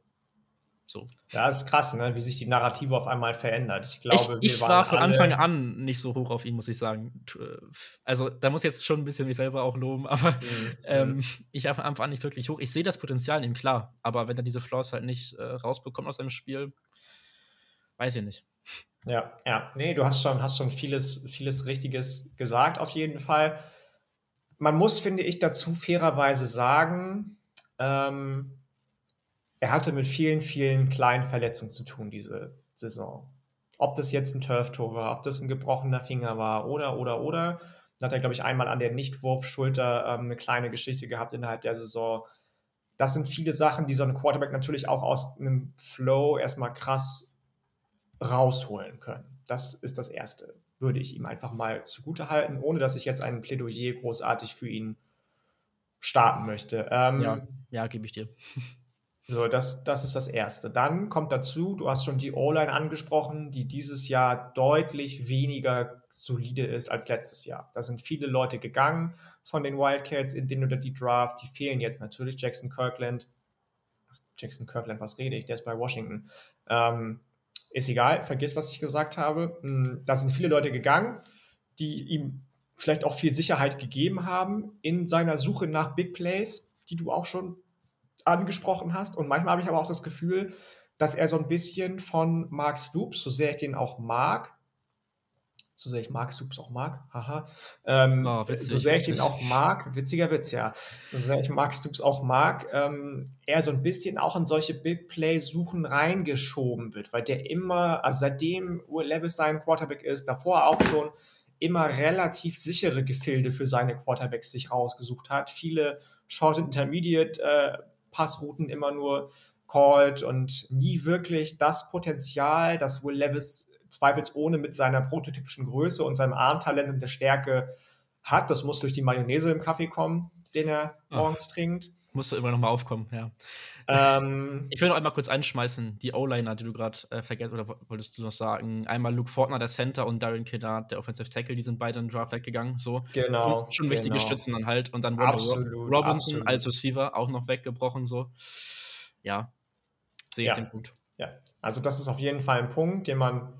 So.
Ja, ist krass, ne? wie sich die Narrative auf einmal verändert. Ich glaube,
ich, ich war von Anfang an nicht so hoch auf ihn, muss ich sagen. Also, da muss ich jetzt schon ein bisschen mich selber auch loben, aber mhm. ähm, ich war von Anfang an nicht wirklich hoch. Ich sehe das Potenzial in ihm, klar, aber wenn er diese Flaws halt nicht äh, rausbekommt aus seinem Spiel, weiß ich nicht.
Ja, ja. Nee, du hast schon, hast schon vieles, vieles Richtiges gesagt, auf jeden Fall. Man muss, finde ich, dazu fairerweise sagen, ähm, er hatte mit vielen, vielen kleinen Verletzungen zu tun diese Saison. Ob das jetzt ein Turf-Tor war, ob das ein gebrochener Finger war oder, oder, oder. Dann hat er, glaube ich, einmal an der Nichtwurfschulter ähm, eine kleine Geschichte gehabt innerhalb der Saison. Das sind viele Sachen, die so ein Quarterback natürlich auch aus einem Flow erstmal krass rausholen können. Das ist das Erste, würde ich ihm einfach mal zugute halten, ohne dass ich jetzt ein Plädoyer großartig für ihn starten möchte.
Ähm, ja, ja gebe ich dir.
So, das, das ist das Erste. Dann kommt dazu, du hast schon die O-Line angesprochen, die dieses Jahr deutlich weniger solide ist als letztes Jahr. Da sind viele Leute gegangen von den Wildcats in den oder die Draft. Die fehlen jetzt natürlich. Jackson Kirkland. Jackson Kirkland, was rede ich? Der ist bei Washington. Ähm, ist egal, vergiss, was ich gesagt habe. Hm, da sind viele Leute gegangen, die ihm vielleicht auch viel Sicherheit gegeben haben in seiner Suche nach Big Plays, die du auch schon angesprochen hast. Und manchmal habe ich aber auch das Gefühl, dass er so ein bisschen von Mark Stoops, so sehr ich den auch mag, so sehr ich Mark Stoops auch mag, haha, ähm, oh, witzig, so sehr ich ihn auch mag, witziger Witz, ja, so sehr ich Mark Stoops auch mag, ähm, er so ein bisschen auch in solche Big Play-Suchen reingeschoben wird, weil der immer, also seitdem Will Levis sein Quarterback ist, davor auch schon immer relativ sichere Gefilde für seine Quarterbacks sich rausgesucht hat, viele Short Intermediate äh, Passrouten immer nur called und nie wirklich das Potenzial, das Will Levis zweifelsohne mit seiner prototypischen Größe und seinem Armtalent und der Stärke hat. Das muss durch die Mayonnaise im Kaffee kommen, den er morgens Ach, trinkt.
Musste immer noch mal aufkommen, ja. Ähm, ich will noch einmal kurz einschmeißen, die O-Liner, die du gerade äh, vergessen, oder wolltest du noch sagen? Einmal Luke Fortner, der Center, und Darren Kinnard, der Offensive Tackle, die sind beide in den Draft weggegangen. So.
Genau.
Schon, schon wichtige
genau.
Stützen dann halt. Und dann absolut, Robinson absolut. als Receiver auch noch weggebrochen. So. Ja, sehe ich ja. den Punkt.
Ja, also das ist auf jeden Fall ein Punkt, den man,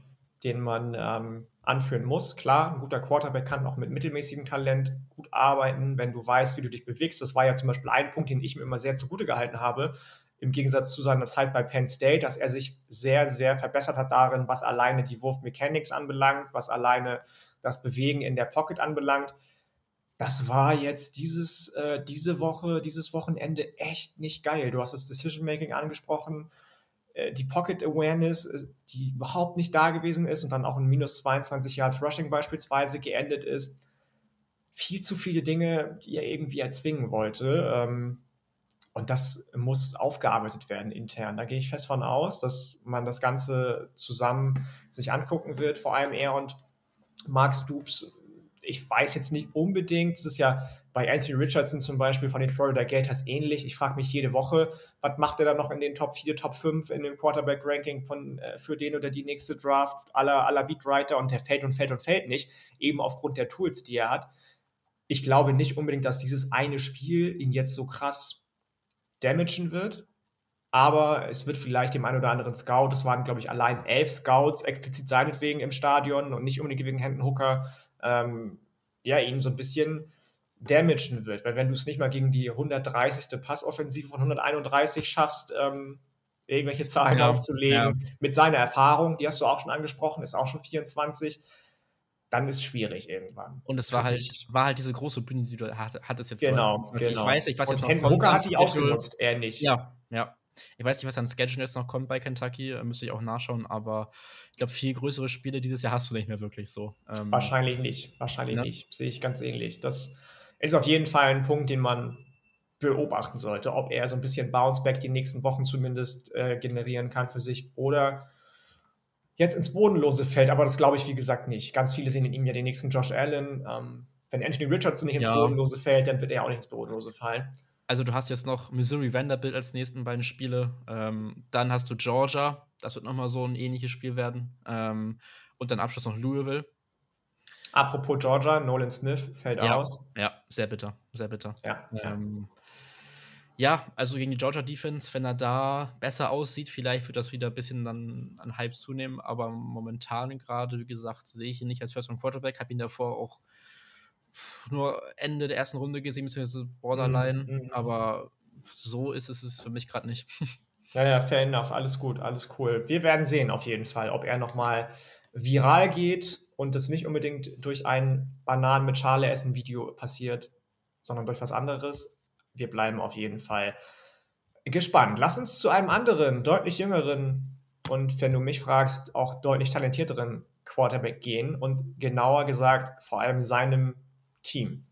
den man ähm, anführen muss. Klar, ein guter Quarterback kann auch mit mittelmäßigem Talent gut arbeiten, wenn du weißt, wie du dich bewegst. Das war ja zum Beispiel ein Punkt, den ich mir immer sehr zugute gehalten habe, im Gegensatz zu seiner Zeit bei Penn State, dass er sich sehr, sehr verbessert hat darin, was alleine die Wurfmechanics anbelangt, was alleine das Bewegen in der Pocket anbelangt. das war jetzt dieses, äh, diese Woche, dieses Wochenende echt nicht geil. Du hast das Decision Making angesprochen, die Pocket Awareness, äh, die überhaupt nicht da gewesen ist und dann auch in minus 22 Yards Rushing beispielsweise geendet ist. Viel zu viele Dinge, die er irgendwie erzwingen wollte. Ähm, und das muss aufgearbeitet werden intern. Da gehe ich fest von aus, dass man das Ganze zusammen sich angucken wird, vor allem er und Mark Stoops ich weiß jetzt nicht unbedingt, das ist ja bei Anthony Richardson zum Beispiel von den Florida Gators ähnlich. Ich frage mich jede Woche, was macht er da noch in den Top 4, Top 5 in dem Quarterback-Ranking von, äh, für den oder die nächste Draft aller, aller Beatwriter und der fällt und fällt und fällt nicht, eben aufgrund der Tools, die er hat. Ich glaube nicht unbedingt, dass dieses eine Spiel ihn jetzt so krass damagen wird. Aber es wird vielleicht dem einen oder anderen Scout, es waren, glaube ich, allein elf Scouts explizit seinetwegen im Stadion und nicht unbedingt wegen Hendon Hooker ähm, ja, ihn so ein bisschen damagen wird. Weil wenn du es nicht mal gegen die 130. Passoffensive von 131 schaffst, ähm, irgendwelche Zahlen ja, aufzulegen, ja. mit seiner Erfahrung, die hast du auch schon angesprochen, ist auch schon 24, dann ist es schwierig irgendwann.
Und es war halt, war halt diese große Bühne, die du hattest jetzt.
Genau, so genau.
Ich weiß nicht, was
Und jetzt noch kommt. hat sich ausgenutzt, er nicht.
Ja, ja. Ich weiß nicht, was an Schedule jetzt noch kommt bei Kentucky, äh, müsste ich auch nachschauen, aber ich glaube, viel größere Spiele dieses Jahr hast du nicht mehr wirklich so.
Ähm, wahrscheinlich nicht, wahrscheinlich ja. nicht. Sehe ich ganz ähnlich. Das ist auf jeden Fall ein Punkt, den man beobachten sollte, ob er so ein bisschen Bounceback die nächsten Wochen zumindest äh, generieren kann für sich oder jetzt ins Bodenlose fällt. Aber das glaube ich, wie gesagt, nicht. Ganz viele sehen in ihm ja den nächsten Josh Allen. Ähm, wenn Anthony Richardson nicht ins ja. Bodenlose fällt, dann wird er auch nicht ins Bodenlose fallen
also du hast jetzt noch Missouri Vanderbilt als nächsten beiden Spiele. Ähm, dann hast du Georgia, das wird nochmal so ein ähnliches Spiel werden. Ähm, und dann Abschluss noch Louisville.
Apropos Georgia, Nolan Smith fällt
ja,
aus.
Ja, sehr bitter, sehr bitter.
Ja,
ähm, ja. also gegen die Georgia Defense, wenn er da besser aussieht, vielleicht wird das wieder ein bisschen dann an Hype zunehmen. Aber momentan gerade, wie gesagt, sehe ich ihn nicht als First Round Quarterback. Habe ihn davor auch nur Ende der ersten Runde gesehen, beziehungsweise Borderline, mhm, mhm. aber so ist es, es für mich gerade nicht.
Naja, fair enough, alles gut, alles cool. Wir werden sehen auf jeden Fall, ob er nochmal viral geht und das nicht unbedingt durch ein Bananen mit Schale essen Video passiert, sondern durch was anderes. Wir bleiben auf jeden Fall gespannt. Lass uns zu einem anderen, deutlich jüngeren und wenn du mich fragst, auch deutlich talentierteren Quarterback gehen und genauer gesagt vor allem seinem Team.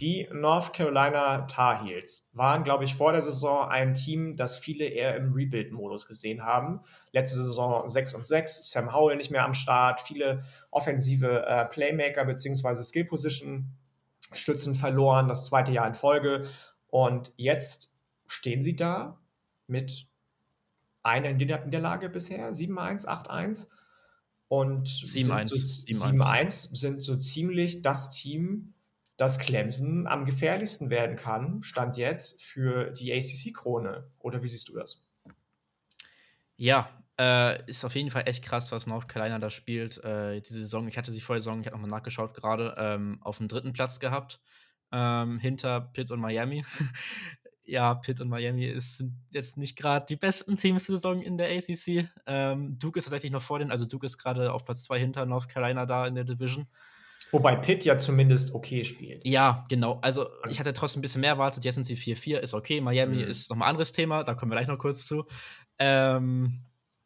Die North Carolina Tar Heels waren, glaube ich, vor der Saison ein Team, das viele eher im Rebuild-Modus gesehen haben. Letzte Saison 6 und 6, Sam Howell nicht mehr am Start, viele offensive äh, Playmaker bzw. Skill-Position-Stützen verloren, das zweite Jahr in Folge. Und jetzt stehen sie da mit einer Niederlage bisher, 7-1, 8-1. Und 7-1 so, sind so ziemlich das Team, dass Clemson am gefährlichsten werden kann, stand jetzt für die ACC-Krone. Oder wie siehst du das?
Ja, äh, ist auf jeden Fall echt krass, was North Carolina da spielt. Äh, diese Saison, ich hatte sie vor der Saison, ich habe nochmal nachgeschaut gerade, ähm, auf dem dritten Platz gehabt, ähm, hinter Pitt und Miami. ja, Pitt und Miami ist, sind jetzt nicht gerade die besten Teams der Saison in der ACC. Ähm, Duke ist tatsächlich noch vor denen, also Duke ist gerade auf Platz 2 hinter North Carolina da in der Division.
Wobei Pitt ja zumindest okay spielt.
Ja, genau. Also ich hatte trotzdem ein bisschen mehr erwartet. Jetzt sind sie 4-4, ist okay. Miami mhm. ist nochmal ein anderes Thema, da kommen wir gleich noch kurz zu. Ähm,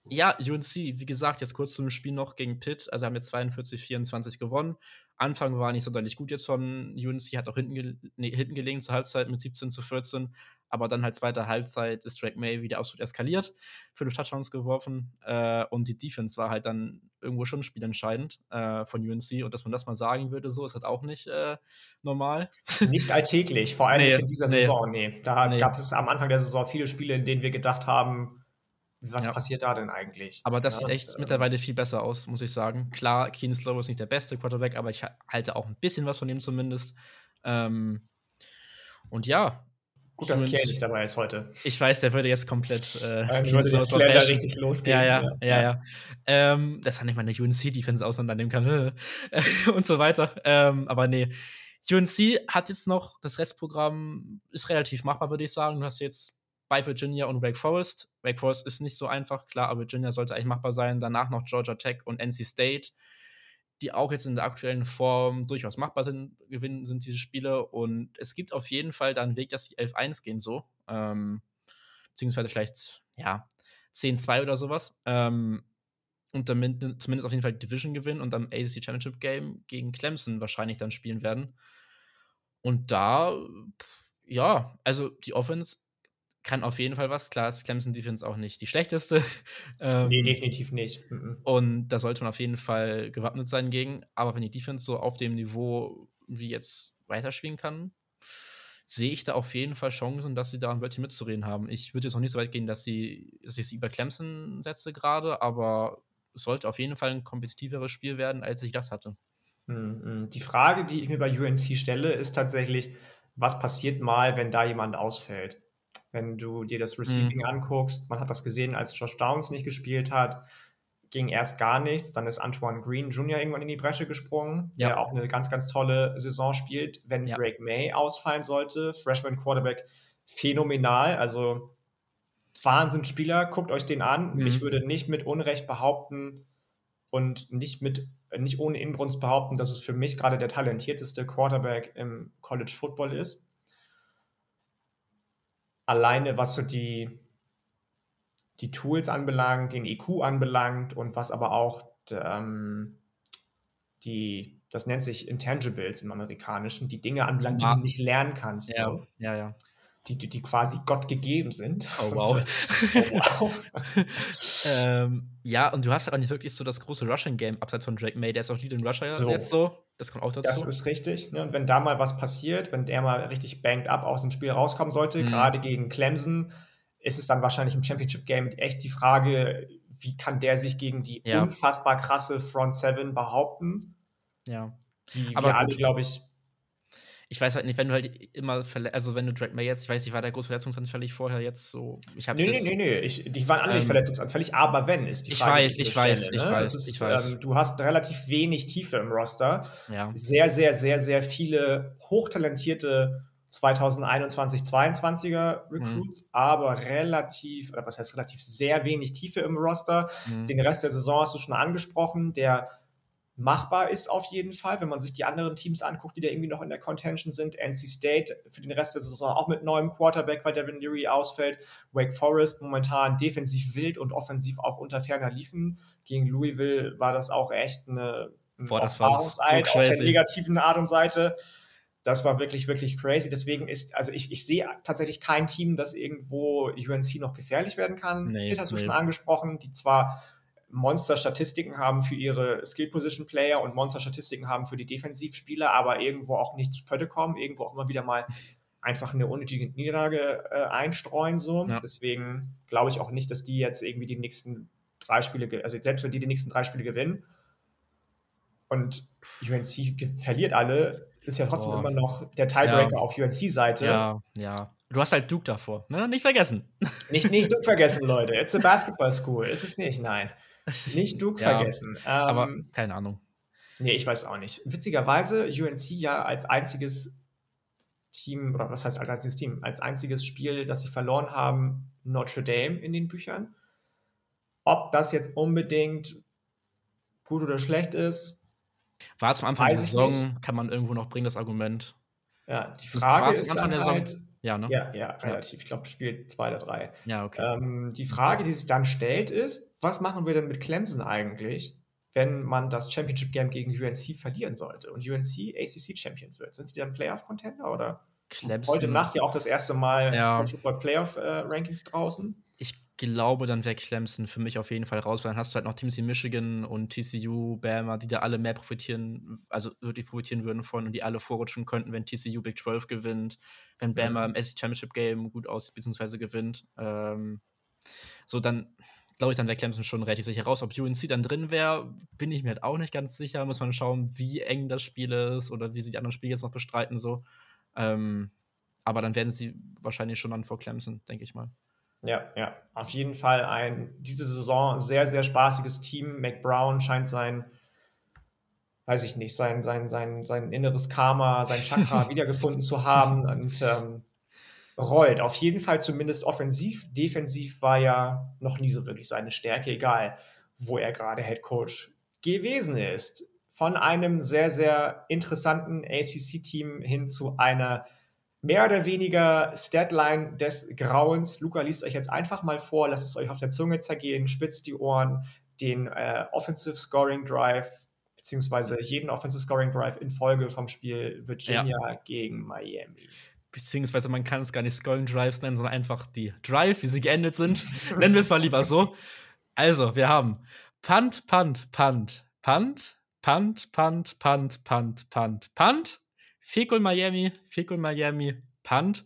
ja, UNC, wie gesagt, jetzt kurz zum Spiel noch gegen Pitt. Also haben jetzt 42-24 gewonnen. Anfang war nicht sonderlich gut jetzt von UNC, hat auch hinten, ge nee, hinten gelegen zur Halbzeit mit 17 zu 14. Aber dann halt zweite Halbzeit ist Drake May wieder absolut eskaliert, fünf Touchdowns geworfen. Äh, und die Defense war halt dann irgendwo schon spielentscheidend äh, von UNC. Und dass man das mal sagen würde, so ist halt auch nicht äh, normal.
Nicht alltäglich, vor allem nee, nicht in dieser nee. Saison. Nee, da nee. gab es am Anfang der Saison viele Spiele, in denen wir gedacht haben, was ja. passiert da denn eigentlich?
Aber das ja, sieht echt äh, mittlerweile viel besser aus, muss ich sagen. Klar, Keenan Slow ist nicht der beste Quarterback, aber ich halte auch ein bisschen was von ihm zumindest. Ähm, und ja.
Gut, dass Kiel nicht dabei ist heute.
Ich weiß, der würde jetzt komplett äh,
ähm, jetzt richtig losgehen.
Ja, ja, ja, ja. ja. Ähm, dass er nicht mal eine UNC-Defense auseinandernehmen kann und so weiter. Ähm, aber nee. UNC hat jetzt noch, das Restprogramm ist relativ machbar, würde ich sagen. Du hast jetzt bei Virginia und Wake Forest. Wake Forest ist nicht so einfach, klar, aber Virginia sollte eigentlich machbar sein. Danach noch Georgia Tech und NC State. die auch jetzt in der aktuellen Form durchaus machbar sind, gewinnen, sind diese Spiele. Und es gibt auf jeden Fall da einen Weg, dass die 11-1 gehen, so. Ähm, beziehungsweise vielleicht, ja, 10-2 oder sowas. Ähm, und damit zumindest auf jeden Fall Division gewinnen und am ACC Championship Game gegen Clemson wahrscheinlich dann spielen werden. Und da, ja, also die Offense kann auf jeden Fall was. Klar ist Clemson Defense auch nicht die schlechteste.
ähm, nee, definitiv nicht. Mhm.
Und da sollte man auf jeden Fall gewappnet sein gegen. Aber wenn die Defense so auf dem Niveau wie jetzt weiterspielen kann, sehe ich da auf jeden Fall Chancen, dass sie da ein Wörtchen mitzureden haben. Ich würde jetzt auch nicht so weit gehen, dass, sie, dass ich sie über Clemson setze gerade, aber es sollte auf jeden Fall ein kompetitiveres Spiel werden, als ich das hatte.
Mhm. Die Frage, die ich mir bei UNC stelle, ist tatsächlich, was passiert mal, wenn da jemand ausfällt? Wenn du dir das Receiving mhm. anguckst, man hat das gesehen, als Josh Downs nicht gespielt hat, ging erst gar nichts. Dann ist Antoine Green Jr. irgendwann in die Bresche gesprungen, ja. der auch eine ganz, ganz tolle Saison spielt. Wenn ja. Drake May ausfallen sollte, Freshman Quarterback, phänomenal. Also Wahnsinnsspieler, guckt euch den an. Mhm. Ich würde nicht mit Unrecht behaupten und nicht mit nicht ohne Inbrunst behaupten, dass es für mich gerade der talentierteste Quarterback im College Football ist alleine was so die, die Tools anbelangt, den IQ anbelangt und was aber auch ähm, die, das nennt sich Intangibles im Amerikanischen, die Dinge anbelangt, ja. die du nicht lernen kannst.
Ja, so. ja, ja
die, die quasi Gott gegeben sind.
Oh wow. oh, wow. ähm, ja, und du hast ja auch nicht wirklich so das große Rushing-Game abseits von Drake May. Der ist auch Lead in Rusher so. jetzt so. Das kommt auch dazu.
Das ist richtig. Ne? Und wenn da mal was passiert, wenn der mal richtig banged up aus dem Spiel rauskommen sollte, mhm. gerade gegen Clemson, ist es dann wahrscheinlich im Championship-Game echt die Frage, wie kann der sich gegen die ja. unfassbar krasse Front Seven behaupten?
Ja.
Die Aber wir alle, glaube ich,
ich weiß halt nicht, wenn du halt immer, also wenn du Drake May jetzt, ich weiß nicht, war der groß verletzungsanfällig vorher jetzt so?
Ich nee, nee, nee, nee, ich, die waren alle ähm, nicht verletzungsanfällig, aber wenn, ist
die Frage. Ich weiß, ich weiß, Stelle, ich ne? weiß,
ist,
ich weiß.
Ähm, du hast relativ wenig Tiefe im Roster.
Ja.
Sehr, sehr, sehr, sehr viele hochtalentierte 2021, 22er Recruits, mhm. aber relativ, oder was heißt relativ, sehr wenig Tiefe im Roster. Mhm. Den Rest der Saison hast du schon angesprochen, der machbar ist auf jeden Fall, wenn man sich die anderen Teams anguckt, die da irgendwie noch in der Contention sind. NC State für den Rest der Saison auch mit neuem Quarterback, weil Devin Leary ausfällt. Wake Forest momentan defensiv wild und offensiv auch unter ferner liefen. Gegen Louisville war das auch echt eine,
Boah, das war so
auf der negativen Art und Seite. Das war wirklich, wirklich crazy. Deswegen ist, also ich, ich sehe tatsächlich kein Team, das irgendwo UNC noch gefährlich werden kann. Nee, hast du nee. schon angesprochen, die zwar Monster-Statistiken haben für ihre Skill-Position-Player und Monster-Statistiken haben für die Defensivspieler, aber irgendwo auch nicht zu Pötte kommen, irgendwo auch immer wieder mal einfach eine unnötige Niederlage äh, einstreuen. So. Ja. Deswegen glaube ich auch nicht, dass die jetzt irgendwie die nächsten drei Spiele, also selbst wenn die die nächsten drei Spiele gewinnen und UNC verliert alle, ist ja trotzdem oh. immer noch der Tiebreaker ja. auf UNC-Seite.
Ja, ja. Du hast halt Duke davor, ne? Nicht vergessen.
Nicht, nicht Duke vergessen, Leute. It's a basketball school. Ist es nicht, nein. Nicht Duke ja, vergessen.
Ähm, aber keine Ahnung.
Nee, ich weiß auch nicht. Witzigerweise, UNC ja als einziges Team, oder was heißt als einziges Team, als einziges Spiel, das sie verloren haben, Notre Dame in den Büchern. Ob das jetzt unbedingt gut oder schlecht ist.
War es am Anfang der Saison, nicht. kann man irgendwo noch bringen, das Argument.
Ja, die Frage ist am Anfang der Saison. Halt,
ja, ne?
Ja, ja, relativ. Ich glaube, Spiel zwei oder drei.
Ja, okay.
Ähm, die Frage, die sich dann stellt, ist, was machen wir denn mit Clemson eigentlich, wenn man das Championship Game gegen UNC verlieren sollte und UNC ACC Champion wird? Sind die dann Playoff Contender oder?
Clemson.
Heute Nacht ja auch das erste Mal ja. Football Playoff äh, Rankings draußen.
Ich glaube, dann wäre Clemson für mich auf jeden Fall raus, weil dann hast du halt noch Teams wie Michigan und TCU, Bama, die da alle mehr profitieren, also wirklich profitieren würden von und die alle vorrutschen könnten, wenn TCU Big 12 gewinnt, wenn Bama im SEC Championship Game gut aussieht, beziehungsweise gewinnt. Ähm, so, dann glaube ich, dann wäre Clemson schon relativ sicher raus. Ob UNC dann drin wäre, bin ich mir halt auch nicht ganz sicher. Muss man schauen, wie eng das Spiel ist oder wie sie die anderen Spiele jetzt noch bestreiten. So. Ähm, aber dann werden sie wahrscheinlich schon dann vor Clemson, denke ich mal.
Ja, ja, auf jeden Fall ein diese Saison sehr, sehr spaßiges Team. McBrown scheint sein, weiß ich nicht, sein, sein, sein, sein inneres Karma, sein Chakra wiedergefunden zu haben und ähm, rollt. Auf jeden Fall zumindest offensiv. Defensiv war ja noch nie so wirklich seine Stärke, egal wo er gerade Head Coach gewesen ist. von einem sehr, sehr interessanten ACC-Team hin zu einer mehr oder weniger Statline des Grauens. Luca liest euch jetzt einfach mal vor, lasst es euch auf der Zunge zergehen, spitzt die Ohren, den äh, Offensive Scoring Drive, beziehungsweise jeden Offensive Scoring Drive in Folge vom Spiel Virginia ja. gegen Miami.
Beziehungsweise man kann es gar nicht Scoring Drives nennen, sondern einfach die Drive, wie sie geendet sind. nennen wir es mal lieber so. Also, wir haben Punt, Punt, Punt, Punt, Punt, Punt, Punt, Punt, Punt, Punt, Fickle Miami, Fickle Miami, Punt,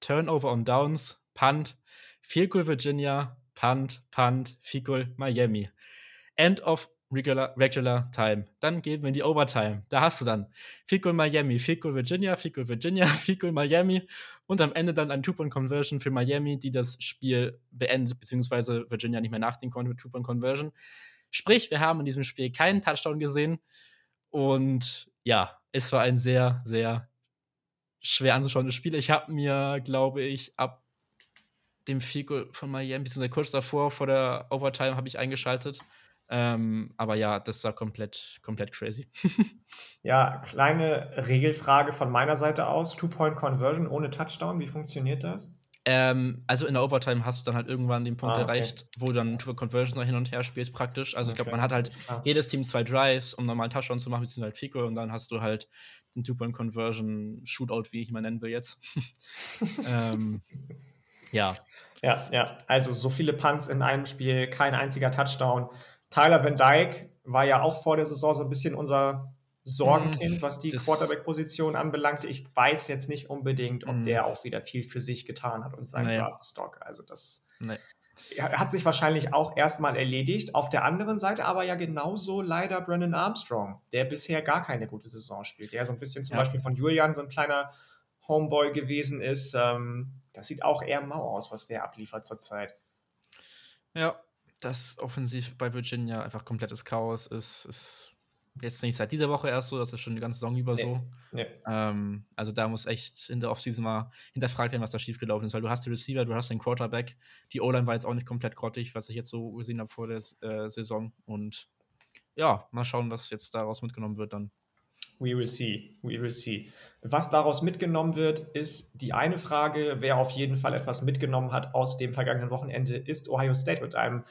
Turnover on Downs, Punt, Fickle Virginia, Punt, Punt, Fickle Miami. End of regular, regular Time. Dann gehen wir in die Overtime. Da hast du dann Fickle Miami, Fickle Virginia, Fickle Virginia, Fickle Miami und am Ende dann ein Two-Point-Conversion für Miami, die das Spiel beendet, beziehungsweise Virginia nicht mehr nachziehen konnte mit Two-Point-Conversion. Sprich, wir haben in diesem Spiel keinen Touchdown gesehen und ja, es war ein sehr, sehr schwer anzuschauendes Spiel. Ich habe mir, glaube ich, ab dem Field von Miami, beziehungsweise kurz davor, vor der Overtime, habe ich eingeschaltet. Ähm, aber ja, das war komplett, komplett crazy.
ja, kleine Regelfrage von meiner Seite aus. Two-Point-Conversion ohne Touchdown, wie funktioniert das?
Ähm, also in der Overtime hast du dann halt irgendwann den Punkt ah, okay. erreicht, wo du dann Triple Conversion hin und her spielst praktisch. Also okay. ich glaube, man hat halt jedes Team zwei Drives, um normal Touchdown zu machen, beziehungsweise halt Fico und dann hast du halt den Two-Point Conversion Shootout, wie ich ihn mal nennen will jetzt. ähm, ja.
Ja, ja. Also so viele Punts in einem Spiel, kein einziger Touchdown. Tyler Van Dyke war ja auch vor der Saison so ein bisschen unser Sorgenkind, hm, was die Quarterback-Position anbelangte. Ich weiß jetzt nicht unbedingt, ob mm. der auch wieder viel für sich getan hat und seinen nee. Draft-Stock. Also das nee. hat sich wahrscheinlich auch erstmal erledigt. Auf der anderen Seite aber ja genauso leider Brandon Armstrong, der bisher gar keine gute Saison spielt. Der so ein bisschen zum ja. Beispiel von Julian so ein kleiner Homeboy gewesen ist. Ähm, das sieht auch eher mau aus, was der abliefert zurzeit.
Ja, das offensiv bei Virginia einfach komplettes Chaos ist, ist Jetzt nicht seit dieser Woche erst so, das ist schon die ganze Saison über nee, so. Nee. Ähm, also da muss echt in der Offseason mal hinterfragt werden, was da schiefgelaufen ist, weil du hast die Receiver, du hast den Quarterback. Die O-Line war jetzt auch nicht komplett grottig, was ich jetzt so gesehen habe vor der äh, Saison. Und ja, mal schauen, was jetzt daraus mitgenommen wird dann.
We will see. We will see. Was daraus mitgenommen wird, ist die eine Frage, wer auf jeden Fall etwas mitgenommen hat aus dem vergangenen Wochenende, ist Ohio State mit einem,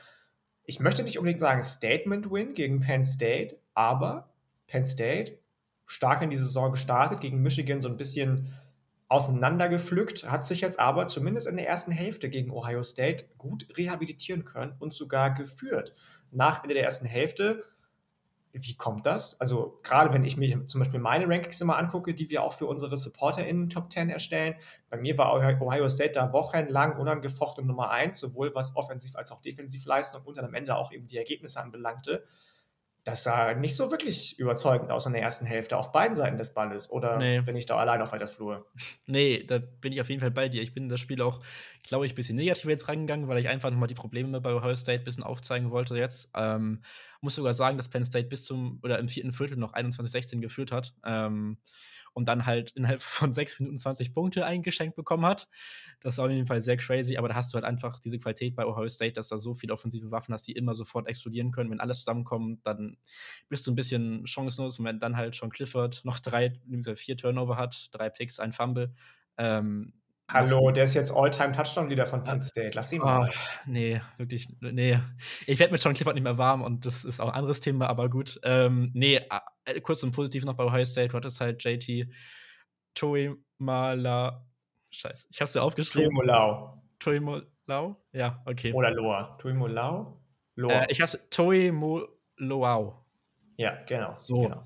ich möchte nicht unbedingt sagen Statement-Win gegen Penn State, aber Penn State stark in die Saison gestartet, gegen Michigan so ein bisschen auseinandergepflückt, hat sich jetzt aber zumindest in der ersten Hälfte gegen Ohio State gut rehabilitieren können und sogar geführt. Nach Ende der ersten Hälfte, wie kommt das? Also gerade wenn ich mir zum Beispiel meine Rankings immer angucke, die wir auch für unsere SupporterInnen Top 10 erstellen, bei mir war Ohio State da wochenlang unangefochten Nummer 1, sowohl was Offensiv- als auch Defensivleistung und dann am Ende auch eben die Ergebnisse anbelangte das sah nicht so wirklich überzeugend aus in der ersten Hälfte auf beiden Seiten des Balles. Oder nee. bin ich da allein auf weiter Flur?
Nee, da bin ich auf jeden Fall bei dir. Ich bin in das Spiel auch, glaube ich, ein bisschen negativ jetzt rangegangen, weil ich einfach nochmal die Probleme bei Ohio State ein bisschen aufzeigen wollte jetzt. Ähm, muss sogar sagen, dass Penn State bis zum, oder im vierten Viertel noch 21-16 geführt hat. Ähm, und dann halt innerhalb von 6 Minuten 20 Punkte eingeschenkt bekommen hat. Das ist auf jeden Fall sehr crazy, aber da hast du halt einfach diese Qualität bei Ohio State, dass da so viele offensive Waffen hast, die immer sofort explodieren können. Wenn alles zusammenkommt, dann bist du ein bisschen chancenlos und wenn dann halt schon Clifford noch drei, vier Turnover hat, drei Picks, ein Fumble, ähm,
Hallo, der ist jetzt All-Time-Touchdown-Leader von Penn State. Lass ihn mal. Oh,
nee, wirklich, nee. Ich werde mit John Clifford nicht mehr warm und das ist auch ein anderes Thema, aber gut. Ähm, nee, äh, kurz und positiv noch bei Ohio State. Du hattest halt JT Toimala. Scheiße, ich hab's dir aufgeschrieben.
Toimolau.
Toimolau? Ja, okay.
Oder Loa. Toimolau?
Loa. Äh, ich hab's Toimolau.
Ja, genau.
So.
Genau.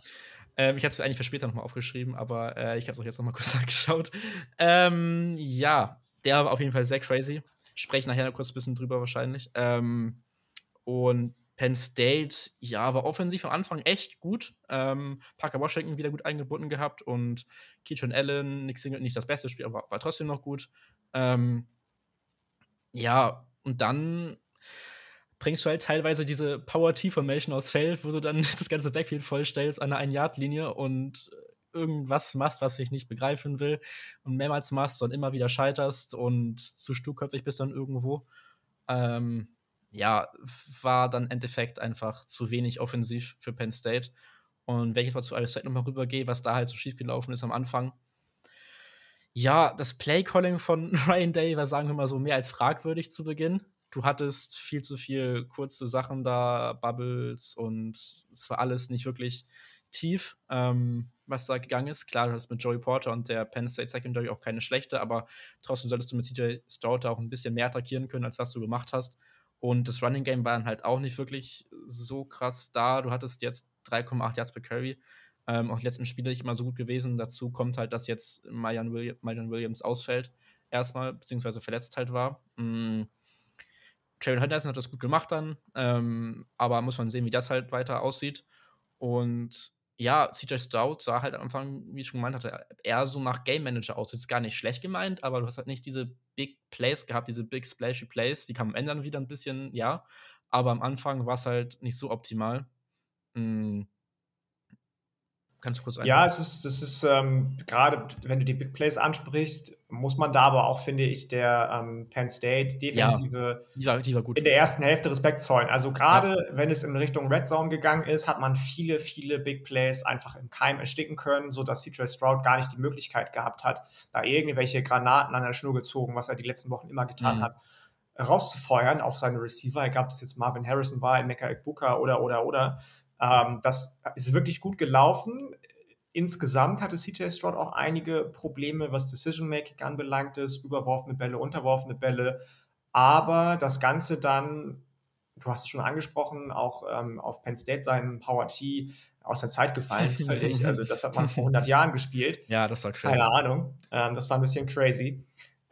Ähm, ich hatte es eigentlich für später nochmal aufgeschrieben, aber äh, ich habe es auch jetzt nochmal kurz angeschaut. Ähm, ja, der war auf jeden Fall sehr crazy. Spreche nachher noch kurz ein bisschen drüber wahrscheinlich. Ähm, und Penn State, ja, war offensiv am Anfang echt gut. Ähm, Parker Washington wieder gut eingebunden gehabt und Keaton Allen, Nick Single, nicht das beste Spiel, aber war trotzdem noch gut. Ähm, ja, und dann bringst du halt teilweise diese Power-T-Formation aus Feld, wo du dann das ganze Backfield vollstellst an der Ein-Yard-Linie und irgendwas machst, was ich nicht begreifen will und mehrmals machst und immer wieder scheiterst und zu sturköpfig bist dann irgendwo. Ähm, ja, war dann im Endeffekt einfach zu wenig offensiv für Penn State. Und wenn ich jetzt mal zu Iowa State nochmal rübergehe, was da halt so schief gelaufen ist am Anfang. Ja, das Play-Calling von Ryan Day war, sagen wir mal so, mehr als fragwürdig zu Beginn. Du hattest viel zu viel kurze Sachen da, Bubbles und es war alles nicht wirklich tief, ähm, was da gegangen ist. Klar, du hast mit Joey Porter und der Penn State Secondary auch keine schlechte, aber trotzdem solltest du mit CJ Stroud auch ein bisschen mehr attackieren können, als was du gemacht hast. Und das Running Game war dann halt auch nicht wirklich so krass da. Du hattest jetzt 3,8 Yards per Carry. Ähm, auch die letzten Spiele nicht immer so gut gewesen. Dazu kommt halt, dass jetzt Mayan Williams, ausfällt, erstmal, beziehungsweise verletzt halt war. Mhm. Traylon Henderson hat das gut gemacht dann, ähm, aber muss man sehen, wie das halt weiter aussieht. Und ja, CJ Stroud sah halt am Anfang, wie ich schon gemeint hatte, eher so nach Game Manager aus. Jetzt gar nicht schlecht gemeint, aber du hast halt nicht diese Big Plays gehabt, diese Big Splashy Plays. Die kamen dann wieder ein bisschen, ja. Aber am Anfang war es halt nicht so optimal. Mhm.
Kannst du kurz ein? Ja, es ist, es ist ähm, gerade, wenn du die Big Plays ansprichst, muss man da aber auch, finde ich, der ähm, Penn State Defensive
ja, die war, die war
in der ersten Hälfte Respekt zollen. Also gerade ja. wenn es in Richtung Red Zone gegangen ist, hat man viele, viele Big Plays einfach im Keim ersticken können, sodass CJ Stroud gar nicht die Möglichkeit gehabt hat, da irgendwelche Granaten an der Schnur gezogen, was er die letzten Wochen immer getan mhm. hat, rauszufeuern auf seine Receiver. Egal, ob das jetzt Marvin Harrison war, Emeka Ekbuka oder, oder, oder. Ähm, das ist wirklich gut gelaufen. Insgesamt hatte CJ Stroud auch einige Probleme, was Decision-Making anbelangt ist, überworfene Bälle, unterworfene Bälle. Aber das Ganze dann, du hast es schon angesprochen, auch ähm, auf Penn State seinen Power T aus der Zeit gefallen, völlig. Also das hat man vor 100 Jahren gespielt.
Ja, das war
crazy. Keine Ahnung. Ähm, das war ein bisschen crazy.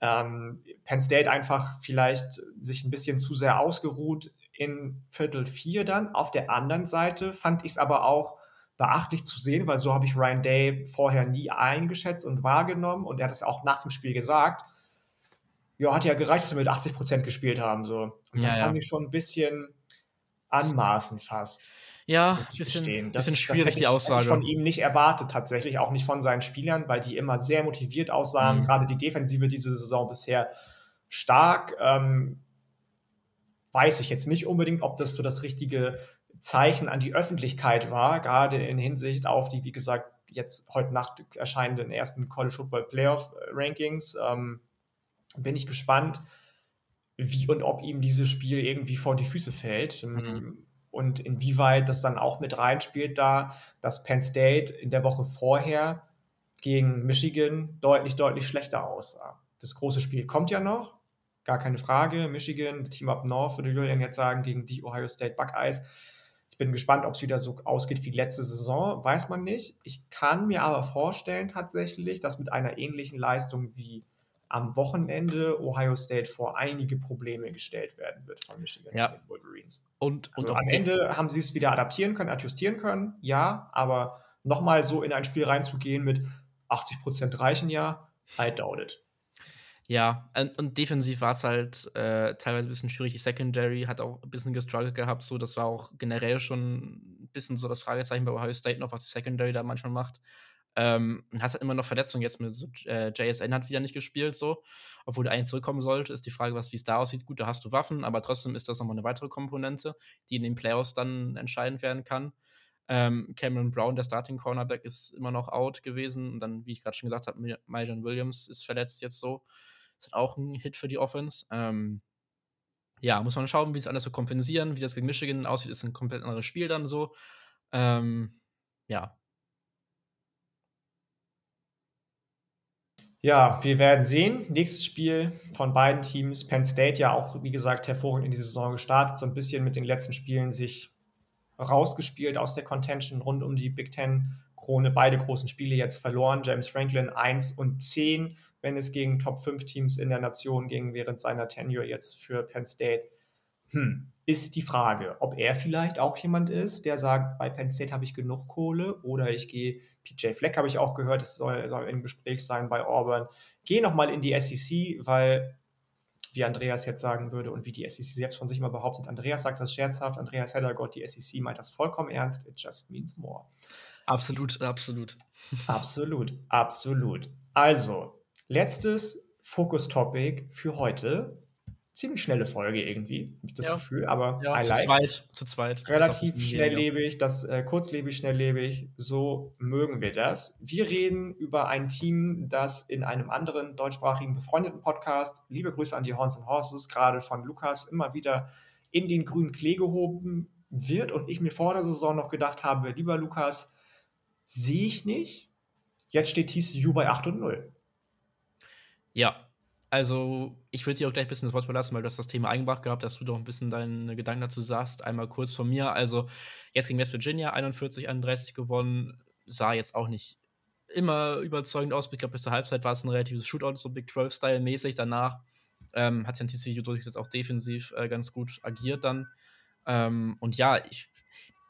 Ähm, Penn State einfach vielleicht sich ein bisschen zu sehr ausgeruht in Viertel 4 dann. Auf der anderen Seite fand ich es aber auch beachtlich zu sehen, weil so habe ich Ryan Day vorher nie eingeschätzt und wahrgenommen und er hat es auch nach dem Spiel gesagt. Ja, hat ja gereicht, dass wir mit 80 Prozent gespielt haben. So. Und ja, das fand ich schon ein bisschen anmaßend fast.
Ja, ein bisschen, das, bisschen schwierig, das
ich,
die Aussage.
Hätte ich von ihm nicht erwartet, tatsächlich, auch nicht von seinen Spielern, weil die immer sehr motiviert aussahen. Mhm. Gerade die Defensive diese Saison bisher stark. Ähm, weiß ich jetzt nicht unbedingt, ob das so das richtige Zeichen an die Öffentlichkeit war, gerade in Hinsicht auf die, wie gesagt, jetzt heute Nacht erscheinenden ersten College Football Playoff Rankings. Ähm, bin ich gespannt, wie und ob ihm dieses Spiel irgendwie vor die Füße fällt. Ähm, mhm. Und inwieweit das dann auch mit reinspielt, da dass Penn State in der Woche vorher gegen Michigan deutlich, deutlich schlechter aussah. Das große Spiel kommt ja noch, gar keine Frage. Michigan, Team Up North, würde Julian jetzt sagen, gegen die Ohio State Buckeyes. Ich bin gespannt, ob es wieder so ausgeht wie letzte Saison, weiß man nicht. Ich kann mir aber vorstellen tatsächlich, dass mit einer ähnlichen Leistung wie am Wochenende Ohio State vor einige Probleme gestellt werden wird von Michigan
ja. und
den Wolverines.
Und,
und also am Ende haben sie es wieder adaptieren können, adjustieren können, ja, aber nochmal so in ein Spiel reinzugehen mit 80 Prozent reichen ja, I doubt it.
Ja, und defensiv war es halt äh, teilweise ein bisschen schwierig. Die Secondary hat auch ein bisschen gestruggelt gehabt. So, das war auch generell schon ein bisschen so das Fragezeichen bei Ohio State noch, was die Secondary da manchmal macht. Ähm, hast halt immer noch Verletzungen jetzt mit so, äh, JSN hat wieder nicht gespielt, so. Obwohl der eigentlich zurückkommen sollte, ist die Frage, was wie es da aussieht. Gut, da hast du Waffen, aber trotzdem ist das nochmal eine weitere Komponente, die in den Playoffs dann entscheidend werden kann. Ähm, Cameron Brown, der Starting Cornerback, ist immer noch out gewesen. Und dann, wie ich gerade schon gesagt habe, Myron Williams ist verletzt jetzt so. Ist halt auch ein Hit für die Offense. Ähm, ja, muss man schauen, wie es alles so kompensieren, wie das gegen Michigan aussieht, ist ein komplett anderes Spiel dann so. Ähm, ja.
Ja, wir werden sehen. Nächstes Spiel von beiden Teams. Penn State ja auch, wie gesagt, hervorragend in die Saison gestartet, so ein bisschen mit den letzten Spielen sich rausgespielt aus der Contention rund um die Big Ten Krone. Beide großen Spiele jetzt verloren. James Franklin 1 und 10 wenn es gegen Top-5-Teams in der Nation ging während seiner Tenure jetzt für Penn State. Hm, ist die Frage, ob er vielleicht auch jemand ist, der sagt, bei Penn State habe ich genug Kohle oder ich gehe, PJ Fleck habe ich auch gehört, es soll, soll im Gespräch sein bei Auburn, gehe nochmal in die SEC, weil, wie Andreas jetzt sagen würde und wie die SEC selbst von sich mal behauptet, Andreas sagt das scherzhaft, Andreas Heddergott, die SEC meint das vollkommen ernst, it just means more.
Absolut, absolut.
absolut, absolut. Also, Letztes Fokus-Topic für heute. Ziemlich schnelle Folge irgendwie, habe ich das ja. Gefühl, aber
ja, I zu like. zweit, zu zweit.
Relativ schnelllebig, das äh, kurzlebig, schnelllebig, so mögen wir das. Wir reden über ein Team, das in einem anderen deutschsprachigen befreundeten Podcast, liebe Grüße an die Horns and Horses, gerade von Lukas, immer wieder in den grünen Klee gehoben wird und ich mir vor der Saison noch gedacht habe, lieber Lukas, sehe ich nicht. Jetzt steht TCU bei 8 und 0.
Ja, also ich würde dir auch gleich ein bisschen das Wort überlassen, weil du hast das Thema eingebracht gehabt, dass du doch ein bisschen deine Gedanken dazu sagst. Einmal kurz von mir. Also jetzt gegen West Virginia 41, 31 gewonnen. Sah jetzt auch nicht immer überzeugend aus. Ich glaube, bis zur Halbzeit war es ein relatives Shootout, so Big 12-Style mäßig. Danach ähm, hat TCU durchgesetzt auch defensiv äh, ganz gut agiert dann. Ähm, und ja, ich,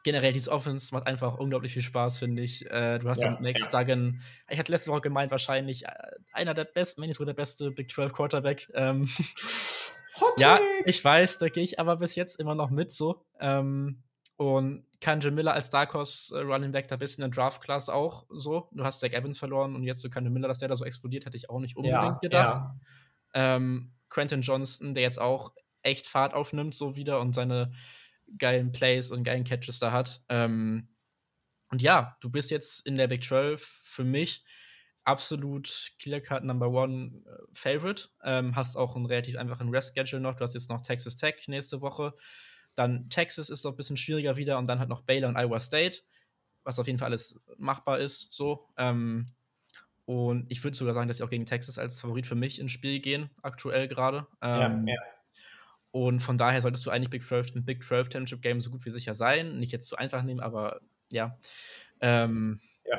generell diese Offense macht einfach unglaublich viel Spaß, finde ich. Äh, du hast ja, dann Max ja. Duggan. Ich hatte letzte Woche gemeint, wahrscheinlich äh, einer der besten, wenn nicht sogar der beste Big 12 Quarterback. Ähm, ja, ich weiß, da gehe ich aber bis jetzt immer noch mit so. Ähm, und Kanje Miller als Dark Horse äh, Running Back, da bist du in der Draft Class auch so. Du hast Zach Evans verloren und jetzt so Kanje Miller, dass der da so explodiert, hätte ich auch nicht unbedingt ja, gedacht. Ähm, Quentin Johnston, der jetzt auch echt Fahrt aufnimmt, so wieder und seine geilen Plays und geilen Catches da hat. Ähm, und ja, du bist jetzt in der Big 12 für mich absolut Killer Card Number One äh, Favorite. Ähm, hast auch einen relativ einfachen Rest-Schedule noch. Du hast jetzt noch Texas Tech nächste Woche. Dann Texas ist noch ein bisschen schwieriger wieder und dann halt noch Baylor und Iowa State, was auf jeden Fall alles machbar ist. So. Ähm, und ich würde sogar sagen, dass sie auch gegen Texas als Favorit für mich ins Spiel gehen, aktuell gerade. Ähm, ja, ja. Und von daher solltest du eigentlich Big 12, ein Big 12 Championship Game so gut wie sicher sein. Nicht jetzt zu einfach nehmen, aber ja. Ähm, ja.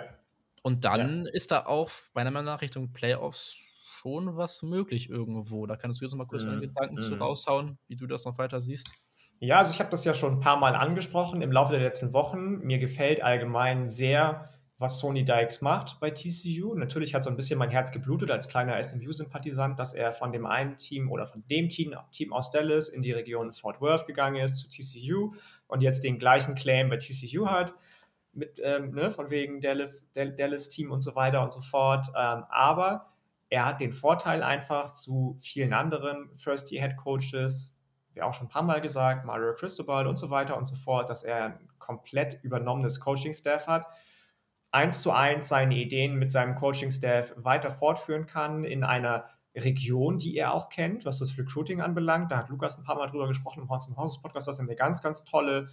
Und dann ja. ist da auch meiner Meinung nach Richtung Playoffs schon was möglich irgendwo. Da kannst du jetzt noch mal kurz mhm. deine Gedanken mhm. zu raushauen, wie du das noch weiter siehst.
Ja, also ich habe das ja schon ein paar Mal angesprochen im Laufe der letzten Wochen. Mir gefällt allgemein sehr was Sony Dykes macht bei TCU. Natürlich hat so ein bisschen mein Herz geblutet als kleiner SMU-Sympathisant, dass er von dem einen Team oder von dem Team, Team aus Dallas in die Region Fort Worth gegangen ist zu TCU und jetzt den gleichen Claim bei TCU hat, mit, ähm, ne, von wegen Dallas-Team und so weiter und so fort. Ähm, aber er hat den Vorteil einfach zu vielen anderen First-Year-Head-Coaches, wie auch schon ein paar Mal gesagt, Mario Cristobal und so weiter und so fort, dass er ein komplett übernommenes Coaching-Staff hat eins zu eins seine Ideen mit seinem Coaching-Staff weiter fortführen kann in einer Region, die er auch kennt, was das Recruiting anbelangt. Da hat Lukas ein paar Mal drüber gesprochen im Horns Horses Podcast, dass er eine ganz, ganz tolle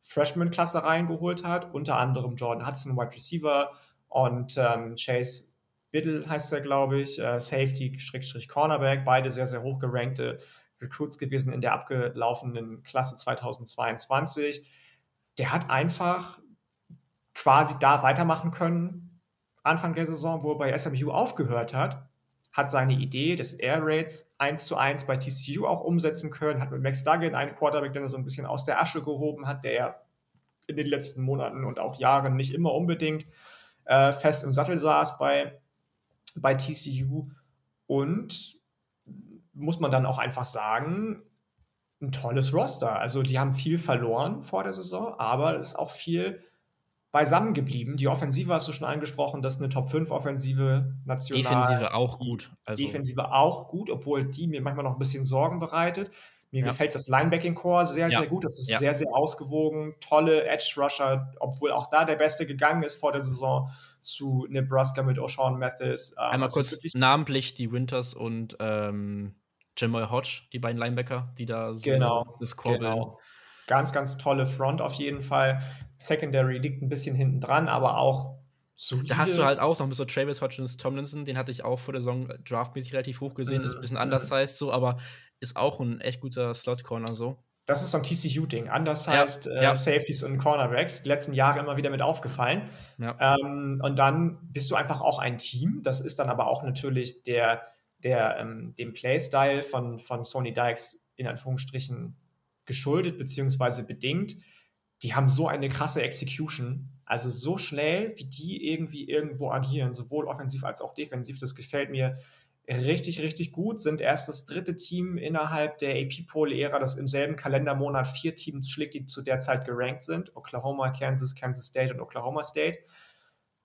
Freshman-Klasse reingeholt hat. Unter anderem Jordan Hudson, Wide Receiver und ähm, Chase Biddle heißt er, glaube ich, äh, Safety, Schrägstrich Cornerback, beide sehr, sehr hoch gerankte Recruits gewesen in der abgelaufenen Klasse 2022. Der hat einfach quasi da weitermachen können, Anfang der Saison, wo er bei SMU aufgehört hat, hat seine Idee des Air Raids 1 zu 1 bei TCU auch umsetzen können, hat mit Max Duggan einen Quarterback, den er so ein bisschen aus der Asche gehoben hat, der ja in den letzten Monaten und auch Jahren nicht immer unbedingt äh, fest im Sattel saß bei, bei TCU. Und muss man dann auch einfach sagen, ein tolles Roster. Also die haben viel verloren vor der Saison, aber es ist auch viel beisammen geblieben. Die Offensive hast du schon angesprochen, das ist eine Top 5 Offensive national.
Defensive auch gut.
Also. Defensive auch gut, obwohl die mir manchmal noch ein bisschen Sorgen bereitet. Mir ja. gefällt das Linebacking-Core sehr, ja. sehr gut. Das ist ja. sehr, sehr ausgewogen. Tolle Edge-Rusher, obwohl auch da der Beste gegangen ist vor der Saison zu Nebraska mit O'Shawn Mathis.
Ähm, Einmal also kurz namentlich die Winters und ähm, Jamal Hodge, die beiden Linebacker, die da
so genau, das Core genau. bilden. Ganz, ganz tolle Front auf jeden Fall. Secondary liegt ein bisschen hinten dran, aber auch
solide. Da hast du halt auch noch Mr. Travis Hodgins Tomlinson, den hatte ich auch vor der Saison draftmäßig relativ hoch gesehen, mhm. ist ein bisschen anders mhm. so, aber ist auch ein echt guter Slot-Corner so.
Das ist so ein TCU-Ding. Anders heißt ja, äh, ja. Safeties und Cornerbacks. Die letzten Jahre immer wieder mit aufgefallen. Ja. Ähm, und dann bist du einfach auch ein Team. Das ist dann aber auch natürlich der, der, ähm, dem Playstyle von, von Sony Dykes in Anführungsstrichen geschuldet beziehungsweise bedingt die haben so eine krasse Execution. Also so schnell, wie die irgendwie irgendwo agieren, sowohl offensiv als auch defensiv. Das gefällt mir richtig, richtig gut. Sind erst das dritte Team innerhalb der AP-Poll-Ära, das im selben Kalendermonat vier Teams schlägt, die zu der Zeit gerankt sind. Oklahoma, Kansas, Kansas State und Oklahoma State.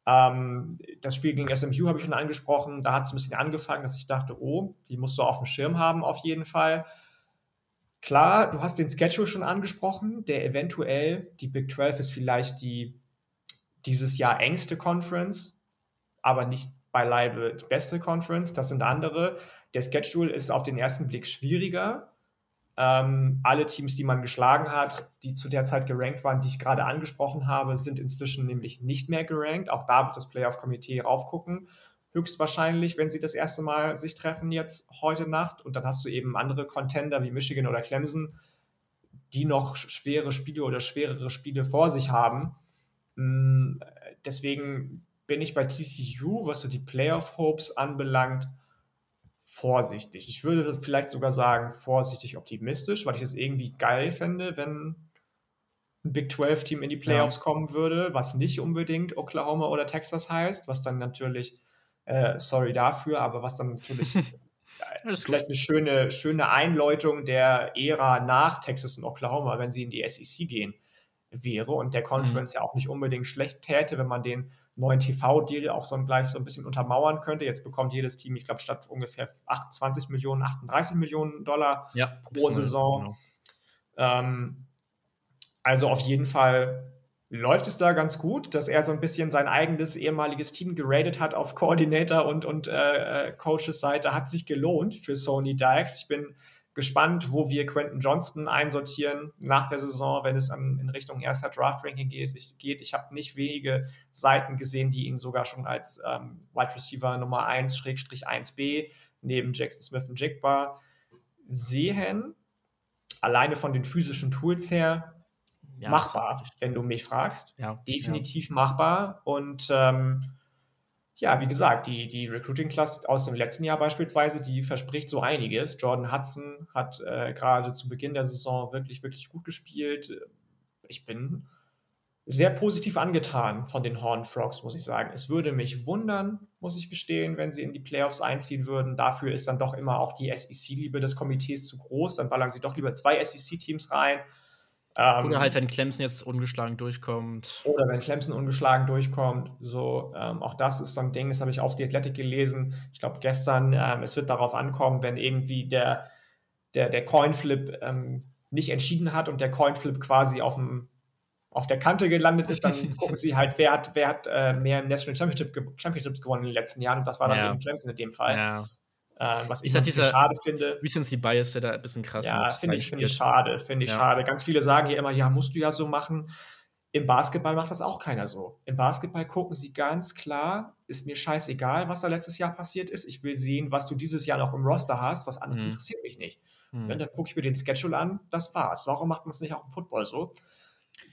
Ähm, das Spiel gegen SMU habe ich schon angesprochen. Da hat es ein bisschen angefangen, dass ich dachte, oh, die musst du auf dem Schirm haben, auf jeden Fall. Klar, du hast den Schedule schon angesprochen, der eventuell, die Big 12 ist vielleicht die dieses Jahr engste Conference, aber nicht beileibe die beste Conference. Das sind andere. Der Schedule ist auf den ersten Blick schwieriger. Ähm, alle Teams, die man geschlagen hat, die zu der Zeit gerankt waren, die ich gerade angesprochen habe, sind inzwischen nämlich nicht mehr gerankt. Auch da wird das Playoff-Komitee raufgucken. Höchstwahrscheinlich, wenn sie das erste Mal sich treffen jetzt heute Nacht. Und dann hast du eben andere Contender wie Michigan oder Clemson, die noch schwere Spiele oder schwerere Spiele vor sich haben. Mm, deswegen bin ich bei TCU, was so die Playoff Hopes anbelangt, vorsichtig. Ich würde vielleicht sogar sagen, vorsichtig optimistisch, weil ich es irgendwie geil fände, wenn ein Big 12 Team in die Playoffs ja. kommen würde, was nicht unbedingt Oklahoma oder Texas heißt, was dann natürlich, äh, sorry dafür, aber was dann natürlich vielleicht eine schöne, schöne Einläutung der Ära nach Texas und Oklahoma, wenn sie in die SEC gehen wäre und der Conference mhm. ja auch nicht unbedingt schlecht täte, wenn man den neuen TV-Deal auch so gleich so ein bisschen untermauern könnte. Jetzt bekommt jedes Team, ich glaube, statt ungefähr 28 Millionen, 38 Millionen Dollar ja, pro Saison. Genau. Ähm, also auf jeden Fall läuft es da ganz gut, dass er so ein bisschen sein eigenes ehemaliges Team geradet hat auf Coordinator und, und äh, äh Coaches Seite. Hat sich gelohnt für Sony Dykes. Ich bin gespannt, wo wir Quentin Johnston einsortieren nach der Saison, wenn es an, in Richtung erster Draft-Ranking geht. Ich habe nicht wenige Seiten gesehen, die ihn sogar schon als ähm, Wide Receiver Nummer 1-1b neben Jackson Smith und Jigba sehen. Alleine von den physischen Tools her ja, machbar, wenn du mich fragst. Ja, Definitiv ja. machbar und ähm, ja, wie gesagt, die, die Recruiting-Class aus dem letzten Jahr beispielsweise, die verspricht so einiges. Jordan Hudson hat äh, gerade zu Beginn der Saison wirklich, wirklich gut gespielt. Ich bin sehr positiv angetan von den Horn Frogs, muss ich sagen. Es würde mich wundern, muss ich gestehen, wenn sie in die Playoffs einziehen würden. Dafür ist dann doch immer auch die SEC-Liebe des Komitees zu groß. Dann ballern sie doch lieber zwei SEC-Teams rein.
Ähm, oder halt, wenn Clemson jetzt ungeschlagen durchkommt.
Oder wenn Clemson ungeschlagen durchkommt. So, ähm, auch das ist so ein Ding, das habe ich auf die Athletic gelesen. Ich glaube, gestern, ähm, es wird darauf ankommen, wenn irgendwie der, der, der Coinflip ähm, nicht entschieden hat und der Coinflip quasi auf dem auf der Kante gelandet ist, dann gucken sie halt, wer hat, wer hat äh, mehr National Championship, Championships gewonnen in den letzten Jahren und das war dann ja. eben Clemson in dem Fall. Ja.
Äh, was ich, ich ein bisschen schade finde. Recency Bias, der da ein bisschen krass
Ja, finde ich, find ich schade, finde ich ja. schade. Ganz viele sagen hier immer, ja, musst du ja so machen. Im Basketball macht das auch keiner so. Im Basketball gucken sie ganz klar, ist mir scheißegal, was da letztes Jahr passiert ist. Ich will sehen, was du dieses Jahr noch im Roster hast. Was anderes mhm. interessiert mich nicht. Mhm. Wenn, dann gucke ich mir den Schedule an, das war's. Warum macht man es nicht auch im Football so?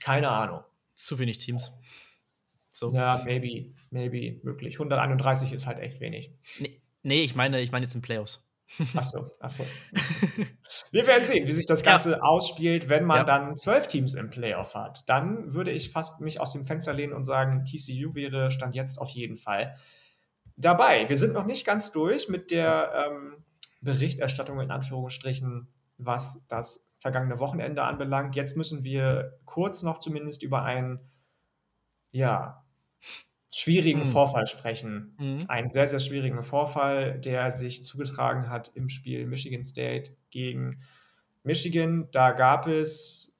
Keine Ahnung.
Zu wenig Teams.
So. Ja, maybe, maybe, wirklich. 131 ist halt echt wenig.
Nee, Nee, ich meine, ich meine jetzt in Playoffs.
Achso, achso. Wir werden sehen, wie sich das Ganze ja. ausspielt, wenn man ja. dann zwölf Teams im Playoff hat. Dann würde ich fast mich aus dem Fenster lehnen und sagen, TCU wäre Stand jetzt auf jeden Fall dabei. Wir sind noch nicht ganz durch mit der ähm, Berichterstattung in Anführungsstrichen, was das vergangene Wochenende anbelangt. Jetzt müssen wir kurz noch zumindest über ein ja, schwierigen mhm. Vorfall sprechen. Mhm. Einen sehr, sehr schwierigen Vorfall, der sich zugetragen hat im Spiel Michigan State gegen Michigan. Da gab es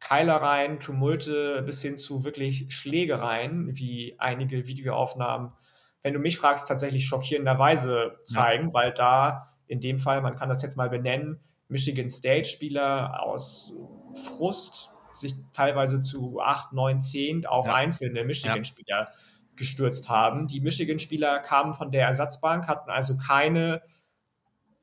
Keilereien, Tumulte bis hin zu wirklich Schlägereien, wie einige Videoaufnahmen, wenn du mich fragst, tatsächlich schockierenderweise zeigen, ja. weil da in dem Fall, man kann das jetzt mal benennen, Michigan State-Spieler aus Frust sich teilweise zu 8, 9, 10 auf ja. einzelne Michigan-Spieler ja gestürzt haben. Die Michigan-Spieler kamen von der Ersatzbank, hatten also keine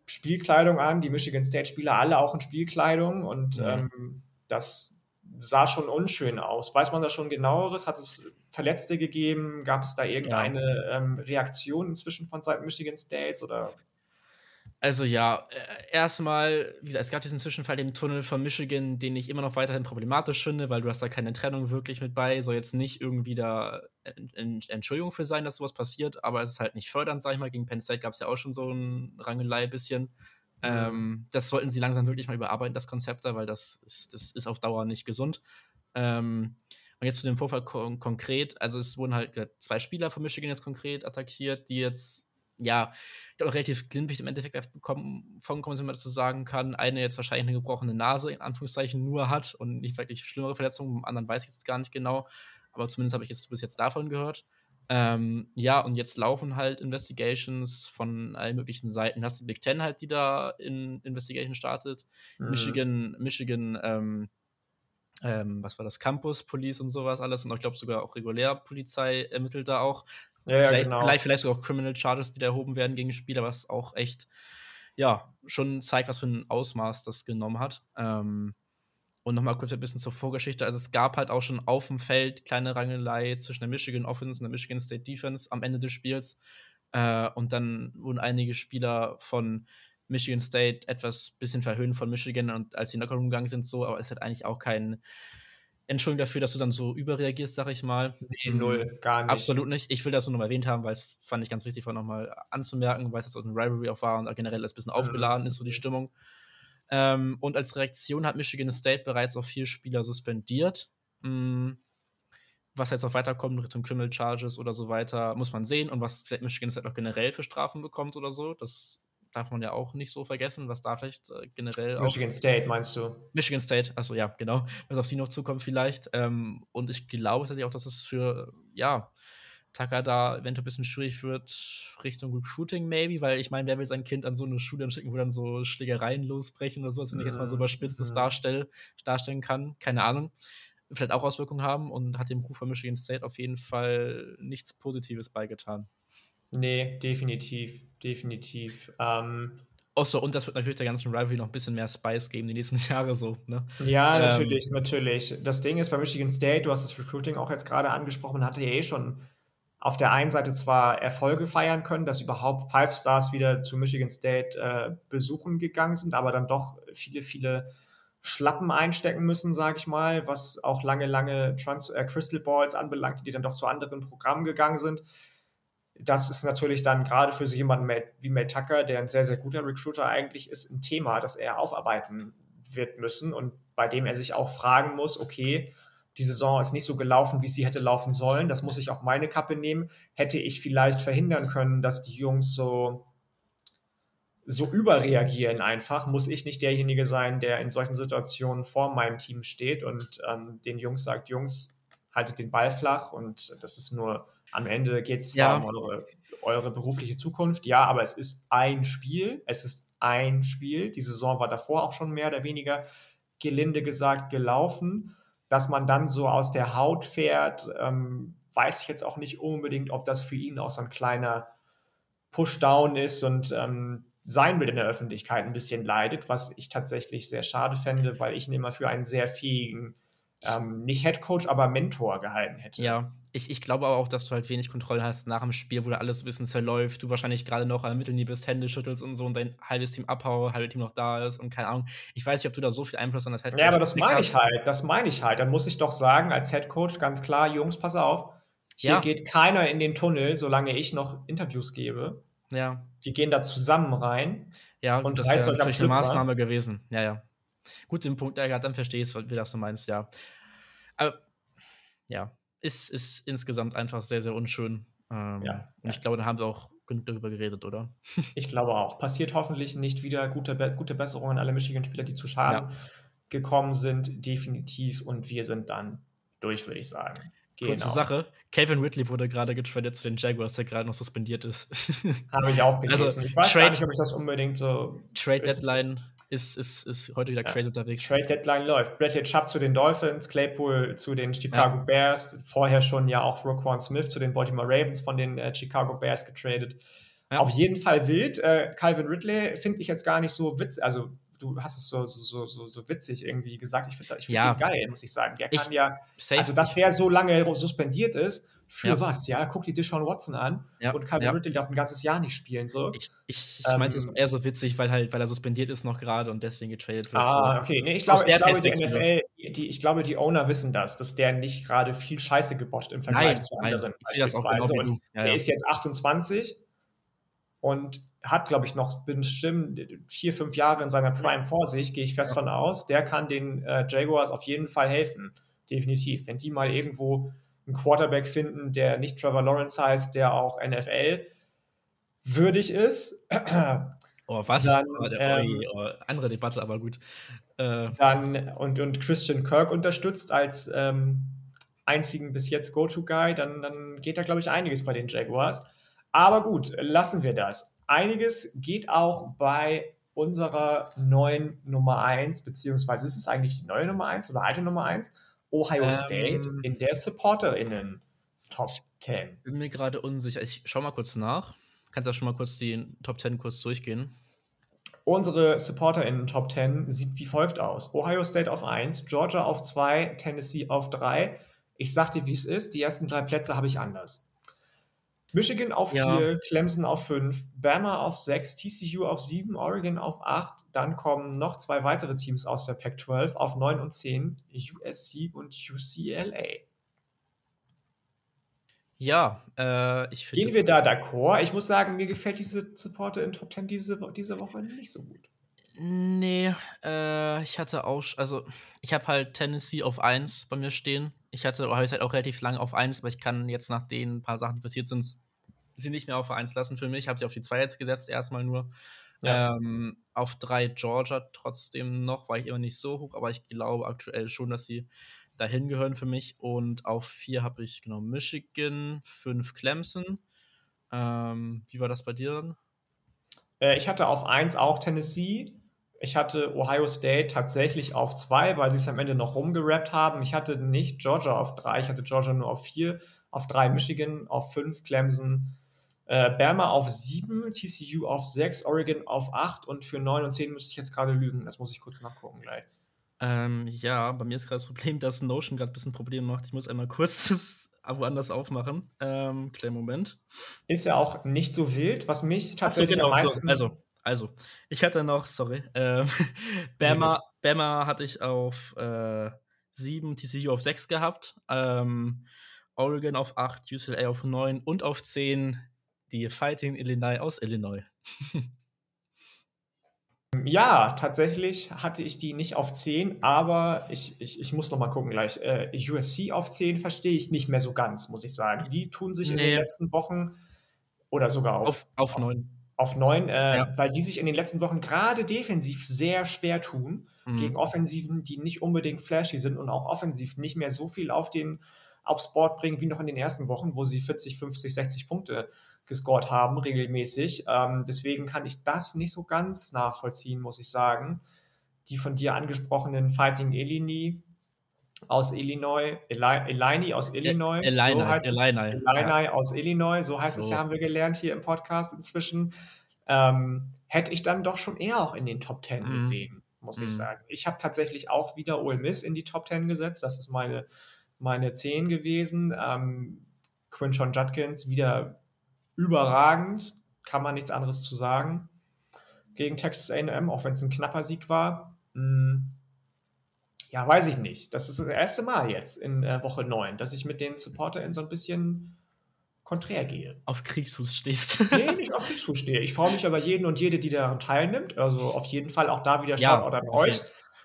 Spielkleidung an. Die Michigan State-Spieler alle auch in Spielkleidung und mhm. ähm, das sah schon unschön aus. Weiß man da schon genaueres? Hat es Verletzte gegeben? Gab es da irgendeine ja. ähm, Reaktion inzwischen von Seiten Michigan States oder?
Also ja, äh, erstmal, wie gesagt, es gab diesen Zwischenfall im Tunnel von Michigan, den ich immer noch weiterhin problematisch finde, weil du hast da keine Trennung wirklich mit bei, soll jetzt nicht irgendwie da Entschuldigung für sein, dass sowas passiert, aber es ist halt nicht fördernd, sag ich mal. Gegen Penn State gab es ja auch schon so ein Rangelei bisschen. Mhm. Ähm, das sollten sie langsam wirklich mal überarbeiten, das Konzept da, weil das ist, das ist auf Dauer nicht gesund. Ähm, und jetzt zu dem Vorfall kon konkret, also es wurden halt zwei Spieler von Michigan jetzt konkret attackiert, die jetzt ja, relativ glimpflich im Endeffekt bekommen, von kommen, wenn man das so sagen kann. Eine jetzt wahrscheinlich eine gebrochene Nase, in Anführungszeichen, nur hat und nicht wirklich schlimmere Verletzungen. Beim anderen weiß ich jetzt gar nicht genau. Aber zumindest habe ich jetzt bis jetzt davon gehört. Ähm, ja, und jetzt laufen halt Investigations von allen möglichen Seiten. Hast du Big Ten halt, die da in Investigation startet. Mhm. Michigan, Michigan, ähm, ähm, was war das, Campus Police und sowas alles. Und ich glaube sogar auch Regulärpolizei ermittelt da auch. Ja, ja, vielleicht, genau. vielleicht, vielleicht sogar auch Criminal Charges, die da erhoben werden gegen Spieler, was auch echt, ja, schon zeigt, was für ein Ausmaß das genommen hat. Ähm, und nochmal kurz ein bisschen zur Vorgeschichte. Also es gab halt auch schon auf dem Feld kleine Rangelei zwischen der Michigan Offense und der Michigan State Defense am Ende des Spiels. Äh, und dann wurden einige Spieler von Michigan State etwas bisschen verhöhnt von Michigan und als sie in Lockerroom gegangen sind, so, aber es hat eigentlich auch keinen Entschuldigung dafür, dass du dann so überreagierst, sag ich mal.
Nee, null, mhm. gar nicht.
Absolut nicht. Ich will das nur noch mal erwähnt haben, weil es fand ich ganz wichtig, noch mal anzumerken, weil es so ein Rivalry auch war und generell das ein bisschen mhm. aufgeladen ist, so die Stimmung. Ähm, und als Reaktion hat Michigan State bereits auch vier Spieler suspendiert. Mhm. Was jetzt noch weiterkommt Richtung Criminal Charges oder so weiter, muss man sehen. Und was vielleicht Michigan State auch generell für Strafen bekommt oder so. Das darf man ja auch nicht so vergessen, was da vielleicht äh, generell
Michigan auf, State meinst du?
Michigan State, also ja, genau, was auf die noch zukommt vielleicht. Ähm, und ich glaube tatsächlich auch, dass es für, ja, Tucker da eventuell ein bisschen schwierig wird Richtung Recruiting maybe, weil ich meine, wer will sein Kind an so eine Schule schicken, wo dann so Schlägereien losbrechen oder sowas, wenn ich jetzt mal so überspitzt das mhm. darstell, darstellen kann, keine Ahnung. Vielleicht auch Auswirkungen haben und hat dem Ruf von Michigan State auf jeden Fall nichts Positives beigetan.
Nee, definitiv, definitiv. Ähm,
Achso, und das wird natürlich der ganzen Rivalry noch ein bisschen mehr Spice geben die nächsten Jahre so. Ne?
Ja, ähm, natürlich, natürlich. Das Ding ist bei Michigan State, du hast das Recruiting auch jetzt gerade angesprochen, man hatte ja eh schon auf der einen Seite zwar Erfolge feiern können, dass überhaupt Five Stars wieder zu Michigan State äh, besuchen gegangen sind, aber dann doch viele, viele Schlappen einstecken müssen, sage ich mal, was auch lange, lange Trans äh, Crystal Balls anbelangt, die dann doch zu anderen Programmen gegangen sind. Das ist natürlich dann gerade für so jemanden wie Mel Tucker, der ein sehr, sehr guter Recruiter eigentlich ist, ein Thema, das er aufarbeiten wird müssen und bei dem er sich auch fragen muss, okay, die Saison ist nicht so gelaufen, wie sie hätte laufen sollen. Das muss ich auf meine Kappe nehmen. Hätte ich vielleicht verhindern können, dass die Jungs so, so überreagieren einfach, muss ich nicht derjenige sein, der in solchen Situationen vor meinem Team steht und ähm, den Jungs sagt, Jungs, haltet den Ball flach und das ist nur, am Ende geht es ja. um eure, eure berufliche Zukunft. Ja, aber es ist ein Spiel. Es ist ein Spiel. Die Saison war davor auch schon mehr oder weniger gelinde gesagt gelaufen dass man dann so aus der Haut fährt, ähm, weiß ich jetzt auch nicht unbedingt, ob das für ihn auch so ein kleiner Pushdown ist und ähm, sein Bild in der Öffentlichkeit ein bisschen leidet, was ich tatsächlich sehr schade fände, weil ich ihn immer für einen sehr fähigen, ähm, nicht Head Coach, aber Mentor gehalten hätte.
Ja, ich, ich glaube aber auch, dass du halt wenig Kontrolle hast nach dem Spiel, wo da alles ein bisschen zerläuft, du wahrscheinlich gerade noch an der Mittellinie bist, Hände schüttelst und so und dein halbes Team abhaue, halbes Team noch da ist und keine Ahnung. Ich weiß nicht, ob du da so viel Einfluss an das
Headcoach hast. Ja, aber das meine ich halt, das meine ich halt. Dann muss ich doch sagen, als Headcoach ganz klar, Jungs, pass auf, hier ja. geht keiner in den Tunnel, solange ich noch Interviews gebe.
Ja.
Die gehen da zusammen rein.
Ja, und das wäre natürlich eine Maßnahme gewesen. Ja, ja. Gut, den Punkt, ja, dann verstehst du, wie das du meinst, ja. Aber, ja, ist, ist insgesamt einfach sehr, sehr unschön. Ähm, ja, und ich glaube, da haben wir auch genug darüber geredet, oder?
Ich glaube auch. Passiert hoffentlich nicht wieder. Gute, gute Besserung an alle Michigan-Spieler, die zu Schaden ja. gekommen sind, definitiv. Und wir sind dann durch, würde ich sagen.
Genau. Kurze Sache: Kevin Ridley wurde gerade getradet zu den Jaguars, der gerade noch suspendiert ist.
Habe ich auch gelesen. Also, ich weiß Trade, nicht, ob ich das unbedingt so.
Trade Deadline ist, ist, ist heute wieder crazy ja. unterwegs.
Trade Deadline läuft. Bradley Chubb zu den Dolphins, Claypool zu den Chicago ja. Bears, vorher schon ja auch Roquan Smith zu den Baltimore Ravens von den äh, Chicago Bears getradet. Ja. Auf jeden Fall wild. Äh, Calvin Ridley finde ich jetzt gar nicht so witzig. Also du hast es so, so, so, so witzig irgendwie gesagt. Ich finde ich find ja. geil, muss ich sagen. Der kann ich, ja, also dass der so lange suspendiert ist, für ja. was? Ja, guck dir Deshaun Watson an ja. und Calvin ja. Ridley darf ein ganzes Jahr nicht spielen. So.
Ich, ich, ich ähm, meinte es eher so witzig, weil halt, weil er suspendiert ist noch gerade und deswegen getradet wird.
Ah, so. okay. Nee, ich, glaube, ich, glaube, die NFL, die, ich glaube, die Owner wissen das, dass der nicht gerade viel Scheiße gebottet im Vergleich nein, zu anderen. Nein, ich sehe das auch genau wie du. der ist jetzt 28 und hat, glaube ich, noch bestimmt vier, fünf Jahre in seiner Prime vor sich, gehe ich fest von aus. Der kann den äh, Jaguars auf jeden Fall helfen. Definitiv. Wenn die mal irgendwo einen Quarterback finden, der nicht Trevor Lawrence heißt, der auch NFL würdig ist.
Oh, was? Dann, oh, ähm, oh, andere Debatte, aber gut.
Äh. Dann und, und Christian Kirk unterstützt als ähm, einzigen bis jetzt Go-To-Guy, dann, dann geht da, glaube ich, einiges bei den Jaguars. Aber gut, lassen wir das. Einiges geht auch bei unserer neuen Nummer 1, beziehungsweise ist es eigentlich die neue Nummer 1 oder alte Nummer 1? Ohio ähm, State in der SupporterInnen Top 10.
Bin mir gerade unsicher. Ich schau mal kurz nach. Kannst du schon mal kurz die Top 10 kurz durchgehen?
Unsere SupporterInnen Top 10 sieht wie folgt aus: Ohio State auf 1, Georgia auf 2, Tennessee auf 3. Ich sag dir, wie es ist. Die ersten drei Plätze habe ich anders. Michigan auf 4, ja. Clemson auf 5, Bama auf 6, TCU auf 7, Oregon auf 8. Dann kommen noch zwei weitere Teams aus der Pac-12 auf 9 und 10, USC und UCLA.
Ja, äh, ich
finde. Gehen wir da d'accord? Ich muss sagen, mir gefällt diese Supporter in Top 10 diese, diese Woche nicht so gut.
Nee, äh, ich hatte auch, also ich habe halt Tennessee auf 1 bei mir stehen. Ich hatte Ohio State auch relativ lange auf 1, aber ich kann jetzt nach den paar Sachen, die passiert sind, sie nicht mehr auf 1 lassen für mich. Ich habe sie auf die 2 jetzt gesetzt, erstmal nur. Ja. Ähm, auf 3 Georgia trotzdem noch, war ich immer nicht so hoch, aber ich glaube aktuell schon, dass sie dahin gehören für mich. Und auf 4 habe ich genau Michigan, 5 Clemson. Ähm, wie war das bei dir dann?
Äh, ich hatte auf 1 auch Tennessee. Ich hatte Ohio State tatsächlich auf 2, weil sie es am Ende noch rumgerappt haben. Ich hatte nicht Georgia auf 3, ich hatte Georgia nur auf 4 auf 3 Michigan, auf 5 Clemson, äh, Bama auf 7, TCU auf 6, Oregon auf 8 und für 9 und 10 müsste ich jetzt gerade lügen. Das muss ich kurz nachgucken gleich.
Ähm, ja, bei mir ist gerade das Problem, dass Notion gerade ein bisschen Probleme macht. Ich muss einmal kurz das woanders aufmachen. Ähm, kleinen Moment.
Ist ja auch nicht so wild, was mich tatsächlich so, genau, am
meisten... So, also, also, ich hatte noch, sorry, ähm, Bama, Bama hatte ich auf äh, 7, TCU auf 6 gehabt. Ähm, Oregon auf 8, UCLA auf 9 und auf 10 die Fighting Illinois aus Illinois.
ja, tatsächlich hatte ich die nicht auf 10, aber ich, ich, ich muss noch mal gucken gleich. Äh, USC auf 10 verstehe ich nicht mehr so ganz, muss ich sagen. Die tun sich nee. in den letzten Wochen oder sogar auf,
auf, auf 9.
Auf 9, äh, ja. weil die sich in den letzten Wochen gerade defensiv sehr schwer tun mhm. gegen Offensiven, die nicht unbedingt flashy sind und auch offensiv nicht mehr so viel auf den aufs Board bringen wie noch in den ersten Wochen, wo sie 40, 50, 60 Punkte gescored haben, regelmäßig. Ähm, deswegen kann ich das nicht so ganz nachvollziehen, muss ich sagen. Die von dir angesprochenen Fighting Illini aus Illinois, Elini aus Illinois,
Illini,
so heißt
Illini,
es, Illini ja. aus Illinois, so heißt so. es ja, haben wir gelernt hier im Podcast inzwischen. Ähm, hätte ich dann doch schon eher auch in den Top Ten mm. gesehen, muss mm. ich mhm. sagen. Ich habe tatsächlich auch wieder Ole Miss in die Top Ten gesetzt. Das ist meine meine 10 gewesen. Ähm, Quinchon Judkins wieder überragend, kann man nichts anderes zu sagen. Gegen Texas AM, auch wenn es ein knapper Sieg war. Hm, ja, weiß ich nicht. Das ist das erste Mal jetzt in äh, Woche 9, dass ich mit den SupporterInnen so ein bisschen konträr gehe.
Auf Kriegsfuß stehst.
nee, nicht auf Kriegsfuß stehe. Ich freue mich aber jeden und jede, die daran teilnimmt. Also auf jeden Fall auch da wieder Shoutout ja, an euch.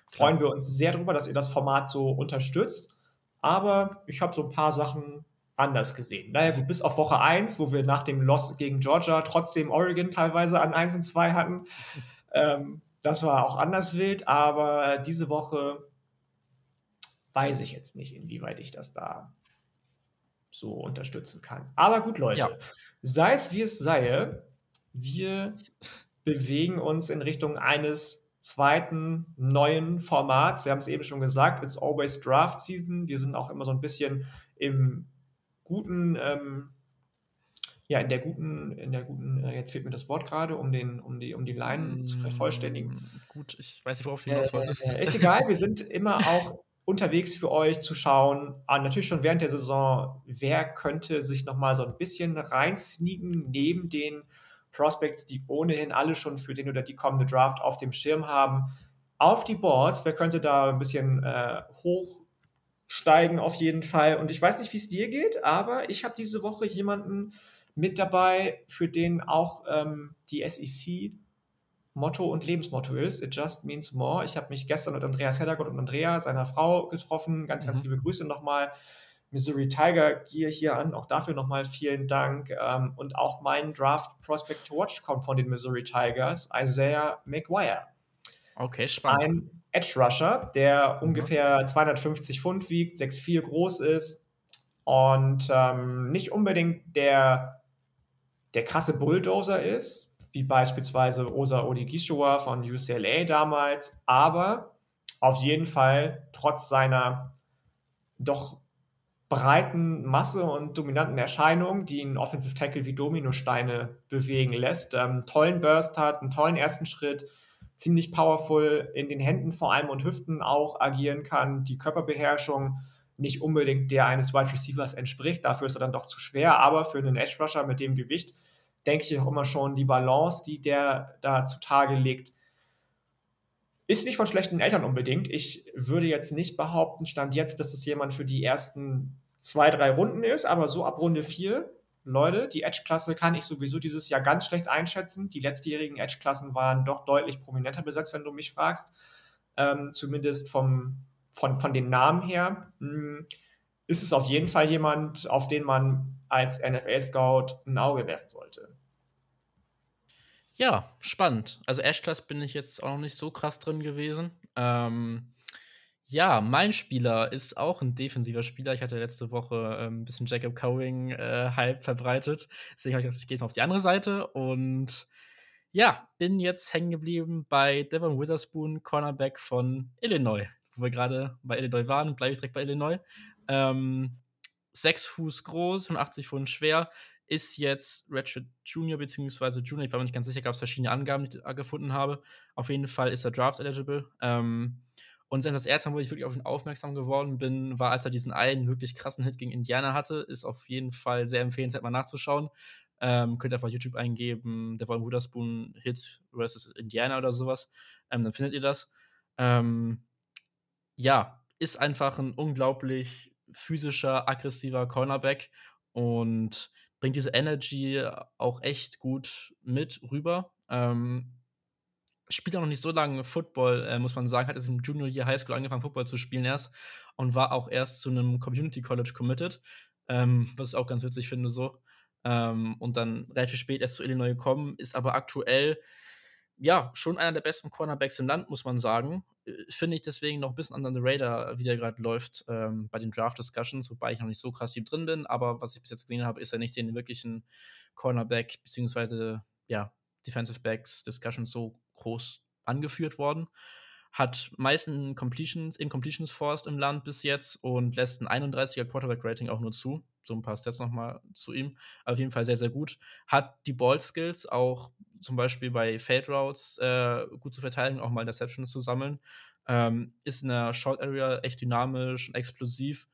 Freuen wir uns sehr darüber, dass ihr das Format so unterstützt. Aber ich habe so ein paar Sachen anders gesehen. Naja, gut, bis auf Woche 1, wo wir nach dem Loss gegen Georgia trotzdem Oregon teilweise an 1 und 2 hatten. Ähm, das war auch anders wild, aber diese Woche weiß ich jetzt nicht, inwieweit ich das da so unterstützen kann. Aber gut, Leute, ja. sei es wie es sei, wir bewegen uns in Richtung eines zweiten neuen Formats. Wir haben es eben schon gesagt, it's always Draft Season. Wir sind auch immer so ein bisschen im guten, ähm, ja, in der guten, in der guten, äh, jetzt fehlt mir das Wort gerade, um den, um die, um die Line mm, zu vervollständigen.
Gut, ich weiß nicht, worauf du hinaus wolltest.
Äh, ist egal, wir sind immer auch unterwegs für euch zu schauen, ah, natürlich schon während der Saison, wer könnte sich nochmal so ein bisschen reinsneaken neben den Prospects, die ohnehin alle schon für den oder die kommende Draft auf dem Schirm haben, auf die Boards. Wer könnte da ein bisschen äh, hochsteigen auf jeden Fall? Und ich weiß nicht, wie es dir geht, aber ich habe diese Woche jemanden mit dabei, für den auch ähm, die SEC Motto und Lebensmotto ist. It just means more. Ich habe mich gestern mit Andreas Heddergott und Andrea, seiner Frau, getroffen. Ganz, ganz mhm. liebe Grüße nochmal. Missouri Tiger Gear hier an. Auch dafür nochmal vielen Dank. Ähm, und auch mein Draft Prospect to Watch kommt von den Missouri Tigers, Isaiah McGuire.
Okay, spannend.
Ein Edge Rusher, der mhm. ungefähr 250 Pfund wiegt, 6'4 groß ist und ähm, nicht unbedingt der, der krasse Bulldozer ist, wie beispielsweise Osa Odigishua von UCLA damals, aber auf jeden Fall trotz seiner doch breiten Masse und dominanten Erscheinung, die einen Offensive Tackle wie Dominosteine bewegen lässt, ähm, tollen Burst hat, einen tollen ersten Schritt, ziemlich powerful in den Händen vor allem und Hüften auch agieren kann, die Körperbeherrschung nicht unbedingt der eines Wide Receivers entspricht, dafür ist er dann doch zu schwer, aber für einen Edge Rusher mit dem Gewicht denke ich auch immer schon, die Balance, die der da zutage legt, ist nicht von schlechten Eltern unbedingt. Ich würde jetzt nicht behaupten, stand jetzt, dass es jemand für die ersten zwei, drei Runden ist, aber so ab Runde vier, Leute, die Edge-Klasse kann ich sowieso dieses Jahr ganz schlecht einschätzen. Die letztjährigen Edge-Klassen waren doch deutlich prominenter besetzt, wenn du mich fragst. Ähm, zumindest vom, von, von den Namen her. Hm, ist es auf jeden Fall jemand, auf den man als NFL-Scout ein Auge werfen sollte.
Ja, spannend. Also Ashclass bin ich jetzt auch noch nicht so krass drin gewesen. Ähm, ja, mein Spieler ist auch ein defensiver Spieler. Ich hatte letzte Woche ähm, ein bisschen Jacob Cowing-Hype äh, verbreitet. Deswegen habe ich gedacht, ich gehe jetzt mal auf die andere Seite und ja, bin jetzt hängen geblieben bei Devon Witherspoon, Cornerback von Illinois. Wo wir gerade bei Illinois waren, bleibe ich direkt bei Illinois. Ähm, sechs Fuß groß und 80 Pfund schwer, ist jetzt Ratchet Junior bzw. Junior. Ich war mir nicht ganz sicher, gab es verschiedene Angaben, die ich gefunden habe. Auf jeden Fall ist er Draft eligible. Ähm, und das erste Mal, wo ich wirklich auf ihn aufmerksam geworden bin, war, als er diesen einen wirklich krassen Hit gegen Indiana hatte. Ist auf jeden Fall sehr empfehlenswert, mal nachzuschauen. Ähm, könnt ihr einfach YouTube eingeben, der Wollen Witherspoon Hit versus Indiana oder sowas. Ähm, dann findet ihr das. Ähm, ja, ist einfach ein unglaublich physischer, aggressiver Cornerback und bringt diese Energy auch echt gut mit rüber. Ähm, spielt auch noch nicht so lange Football, äh, muss man sagen, hat jetzt im Junior Year High School angefangen, Football zu spielen erst und war auch erst zu einem Community College committed, ähm, was ich auch ganz witzig finde so. Ähm, und dann relativ spät erst zu Illinois gekommen, ist aber aktuell ja schon einer der besten Cornerbacks im Land, muss man sagen. Äh, finde ich deswegen noch ein bisschen under the radar, wie der gerade läuft ähm, bei den Draft-Discussions, wobei ich noch nicht so krass tief drin bin, aber was ich bis jetzt gesehen habe, ist er nicht den wirklichen Cornerback, beziehungsweise ja, Defensive Backs Discussions so groß angeführt worden. Hat meisten Completions, Incompletions forced im Land bis jetzt und lässt ein 31er Quarterback-Rating auch nur zu. So ein paar Stats nochmal zu ihm. Auf jeden Fall sehr, sehr gut. Hat die Ball-Skills auch zum Beispiel bei Fade Routes äh, gut zu verteidigen, auch mal Interceptions zu sammeln. Ähm, ist in der Short Area echt dynamisch und explosiv.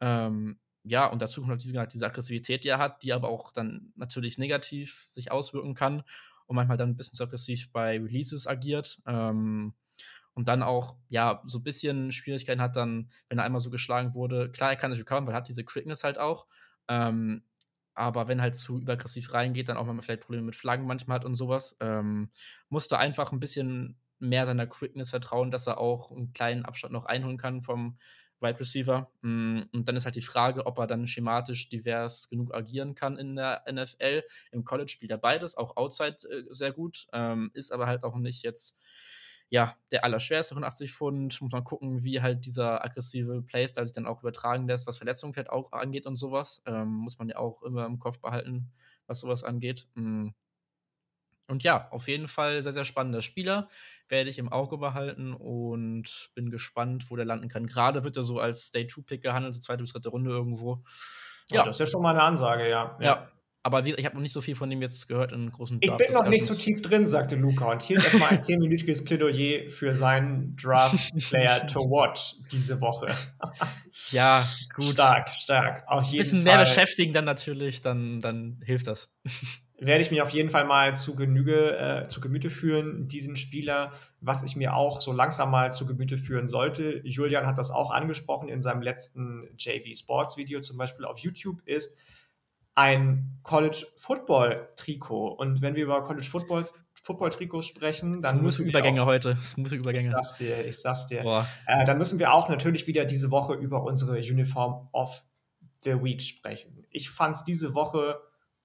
Ähm, ja, und dazu kommt halt diese Aggressivität, die er hat, die aber auch dann natürlich negativ sich auswirken kann und manchmal dann ein bisschen zu aggressiv bei Releases agiert. Ähm, und dann auch, ja, so ein bisschen Schwierigkeiten hat dann, wenn er einmal so geschlagen wurde. Klar, er kann sich recovern, weil er hat diese Quickness halt auch. Ähm, aber wenn halt zu überaggressiv reingeht, dann auch mal vielleicht Probleme mit Flaggen manchmal hat und sowas. Ähm, musste einfach ein bisschen mehr seiner Quickness vertrauen, dass er auch einen kleinen Abstand noch einholen kann vom Wide Receiver. Mm, und dann ist halt die Frage, ob er dann schematisch divers genug agieren kann in der NFL. Im College spielt er beides, auch outside äh, sehr gut, ähm, ist aber halt auch nicht jetzt ja, der allerschwerste, 180 Pfund. Muss man gucken, wie halt dieser aggressive Playstyle sich dann auch übertragen lässt, was Verletzungen vielleicht auch angeht und sowas. Ähm, muss man ja auch immer im Kopf behalten, was sowas angeht. Mm. Und ja, auf jeden Fall sehr, sehr spannender Spieler. Werde ich im Auge behalten und bin gespannt, wo der landen kann. Gerade wird er so als Day-2-Pick gehandelt, so zweite bis dritte Runde irgendwo.
Ja, oh, das ist ja schon mal eine Ansage, ja.
Ja, ja. aber ich habe noch nicht so viel von dem jetzt gehört in großen
Ich bin noch nicht so tief drin, sagte Luca und hielt erstmal ein zehnminütiges Plädoyer für seinen Draft-Player to watch diese Woche.
ja, gut.
Stark, stark.
Auf jeden Ein bisschen Fall. mehr beschäftigen dann natürlich, dann, dann hilft das
werde ich mir auf jeden Fall mal zu Genüge, äh, zu Gemüte führen, diesen Spieler, was ich mir auch so langsam mal zu Gemüte führen sollte. Julian hat das auch angesprochen in seinem letzten JV Sports Video zum Beispiel auf YouTube, ist ein College Football Trikot. Und wenn wir über College Football Football-Trikots sprechen, dann
müssen wir Übergänge auch, heute. Smooth Übergänge.
Ich sag's dir, ich sag's dir. Äh, dann müssen wir auch natürlich wieder diese Woche über unsere Uniform of the Week sprechen. Ich fand es diese Woche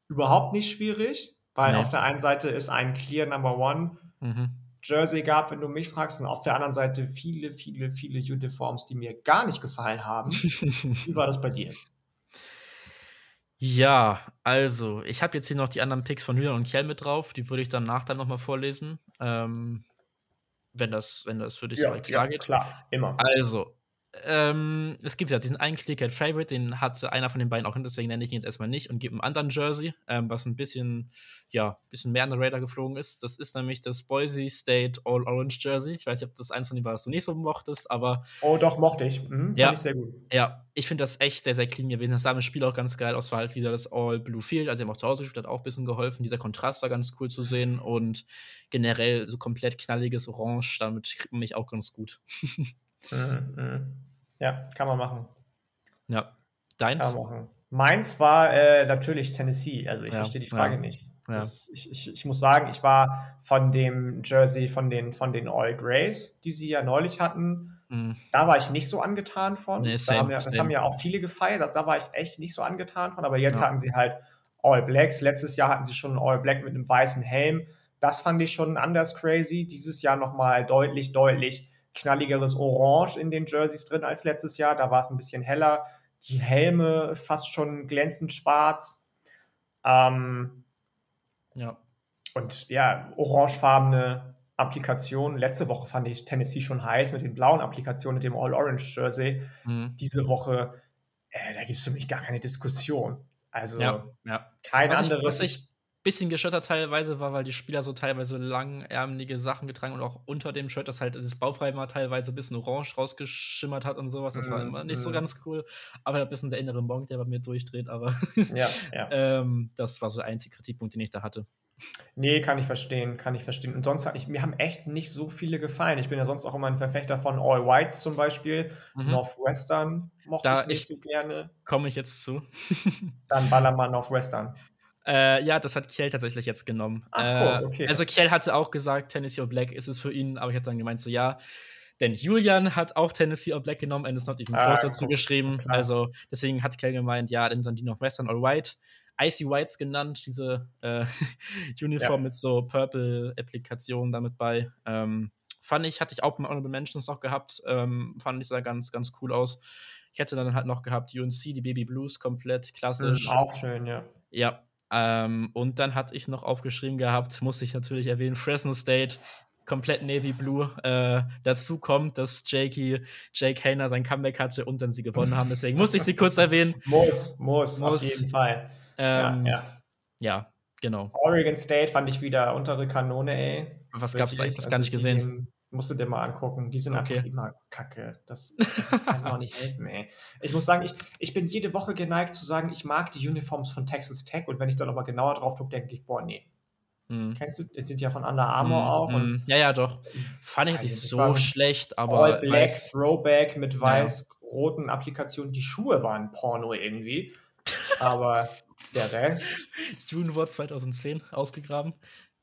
überhaupt nicht schwierig, weil nee. auf der einen Seite ist ein Clear Number One mhm. Jersey gab, wenn du mich fragst, und auf der anderen Seite viele, viele, viele Uniforms, die mir gar nicht gefallen haben. Wie war das bei dir?
Ja, also, ich habe jetzt hier noch die anderen Picks von Julian und Kjell mit drauf. Die würde ich dann nach dann nochmal vorlesen. Ähm, wenn das, wenn das für dich ja, klar ja, geht.
Klar, immer.
Also, ähm, es gibt ja diesen einen Clear Favorite, den hatte einer von den beiden auch, deswegen nenne ich ihn jetzt erstmal nicht und gebe einem anderen Jersey, ähm, was ein bisschen, ja, bisschen mehr an der Radar geflogen ist. Das ist nämlich das Boise State All Orange Jersey. Ich weiß nicht, ob das eins von denen war, was du nicht so mochtest, aber.
Oh, doch, mochte ich. Mhm,
ja, ich sehr gut. Ja, ich finde das echt sehr, sehr clean gewesen. Das sah im Spiel auch ganz geil aus. War halt wieder das All Blue Field. Also, sie haben auch zu Hause gespielt, hat auch ein bisschen geholfen. Dieser Kontrast war ganz cool zu sehen und generell so komplett knalliges Orange, damit kriegt man mich auch ganz gut.
Mhm, mhm. Ja, kann man machen.
Ja. Deins?
Kann man machen. Meins war äh, natürlich Tennessee. Also ich ja, verstehe die Frage ja. nicht. Das, ich, ich, ich, muss sagen, ich war von dem Jersey, von den, von den All Grays, die sie ja neulich hatten, mhm. da war ich nicht so angetan von. Nee, same, da haben ja, das haben ja auch viele gefeiert, das, da war ich echt nicht so angetan von, aber jetzt ja. hatten sie halt All Blacks. Letztes Jahr hatten sie schon All Black mit einem weißen Helm. Das fand ich schon anders crazy. Dieses Jahr nochmal deutlich, deutlich knalligeres Orange in den Jerseys drin als letztes Jahr. Da war es ein bisschen heller. Die Helme fast schon glänzend schwarz. Ähm, ja. Und ja, orangefarbene Applikation. Letzte Woche fand ich Tennessee schon heiß mit den blauen Applikationen, mit dem All-Orange-Jersey. Mhm. Diese Woche, äh, da gibt es für mich gar keine Diskussion. Also ja, ja. kein was anderes.
Ich, was ich bisschen geschöttert teilweise war, weil die Spieler so teilweise langärmelige Sachen getragen und auch unter dem Shirt, das halt das Bauchreiben mal teilweise ein bisschen orange rausgeschimmert hat und sowas. Das war mhm, immer nicht so mhm. ganz cool. Aber ein bisschen der innere Monk, der bei mir durchdreht, aber ja, ja. ähm, das war so der einzige Kritikpunkt, den ich da hatte.
Nee, kann ich verstehen, kann ich verstehen. Und sonst, ich, mir haben echt nicht so viele gefallen. Ich bin ja sonst auch immer ein Verfechter von All Whites zum Beispiel. Mhm. Northwestern mochte da ich nicht ich, so gerne.
Komme ich jetzt zu.
Dann baller mal Northwestern.
Äh, ja, das hat Kiel tatsächlich jetzt genommen. Ach, äh, okay. Also Kiel hatte auch gesagt, Tennessee or Black ist es für ihn, aber ich habe dann gemeint, so ja. Denn Julian hat auch Tennessee or Black genommen and it's not even ah, close ah, dazu geschrieben. Klar. Also deswegen hat Kiel gemeint, ja, dann die noch Western or White. Icy Whites genannt, diese äh, Uniform ja. mit so Purple-Applikationen damit bei. Ähm, fand ich, hatte ich auch mit Honorable Mentions noch gehabt. Ähm, fand ich sah ganz, ganz cool aus. Ich hätte dann halt noch gehabt UNC, die Baby Blues komplett klassisch.
Mhm, auch schön, ja.
Ja, ähm, und dann hatte ich noch aufgeschrieben gehabt, muss ich natürlich erwähnen, Fresno State, komplett Navy Blue. Äh, dazu kommt, dass Jakey, Jake Hayner sein Comeback hatte und dann sie gewonnen haben. Deswegen musste ich sie kurz erwähnen.
Muss, muss, muss. auf jeden Fall.
Ähm, ja, ja. ja, genau.
Oregon State fand ich wieder untere Kanone, ey.
Was gab es da? Ich habe das gar nicht also gesehen.
Musst du dir mal angucken. Die sind okay. einfach immer kacke. Das, das kann mir auch nicht helfen, ey. Ich muss sagen, ich, ich bin jede Woche geneigt zu sagen, ich mag die Uniforms von Texas Tech und wenn ich da nochmal genauer drauf gucke, denke ich, boah, nee. Mhm. Kennst du, die sind ja von Under Armour mhm. auch. Und
ja, ja, doch. Fand ich nicht so schlecht, aber.
All Black, weiß, Throwback mit weiß-roten ja. Applikationen. Die Schuhe waren Porno irgendwie. aber der Rest.
Junwort 2010 ausgegraben.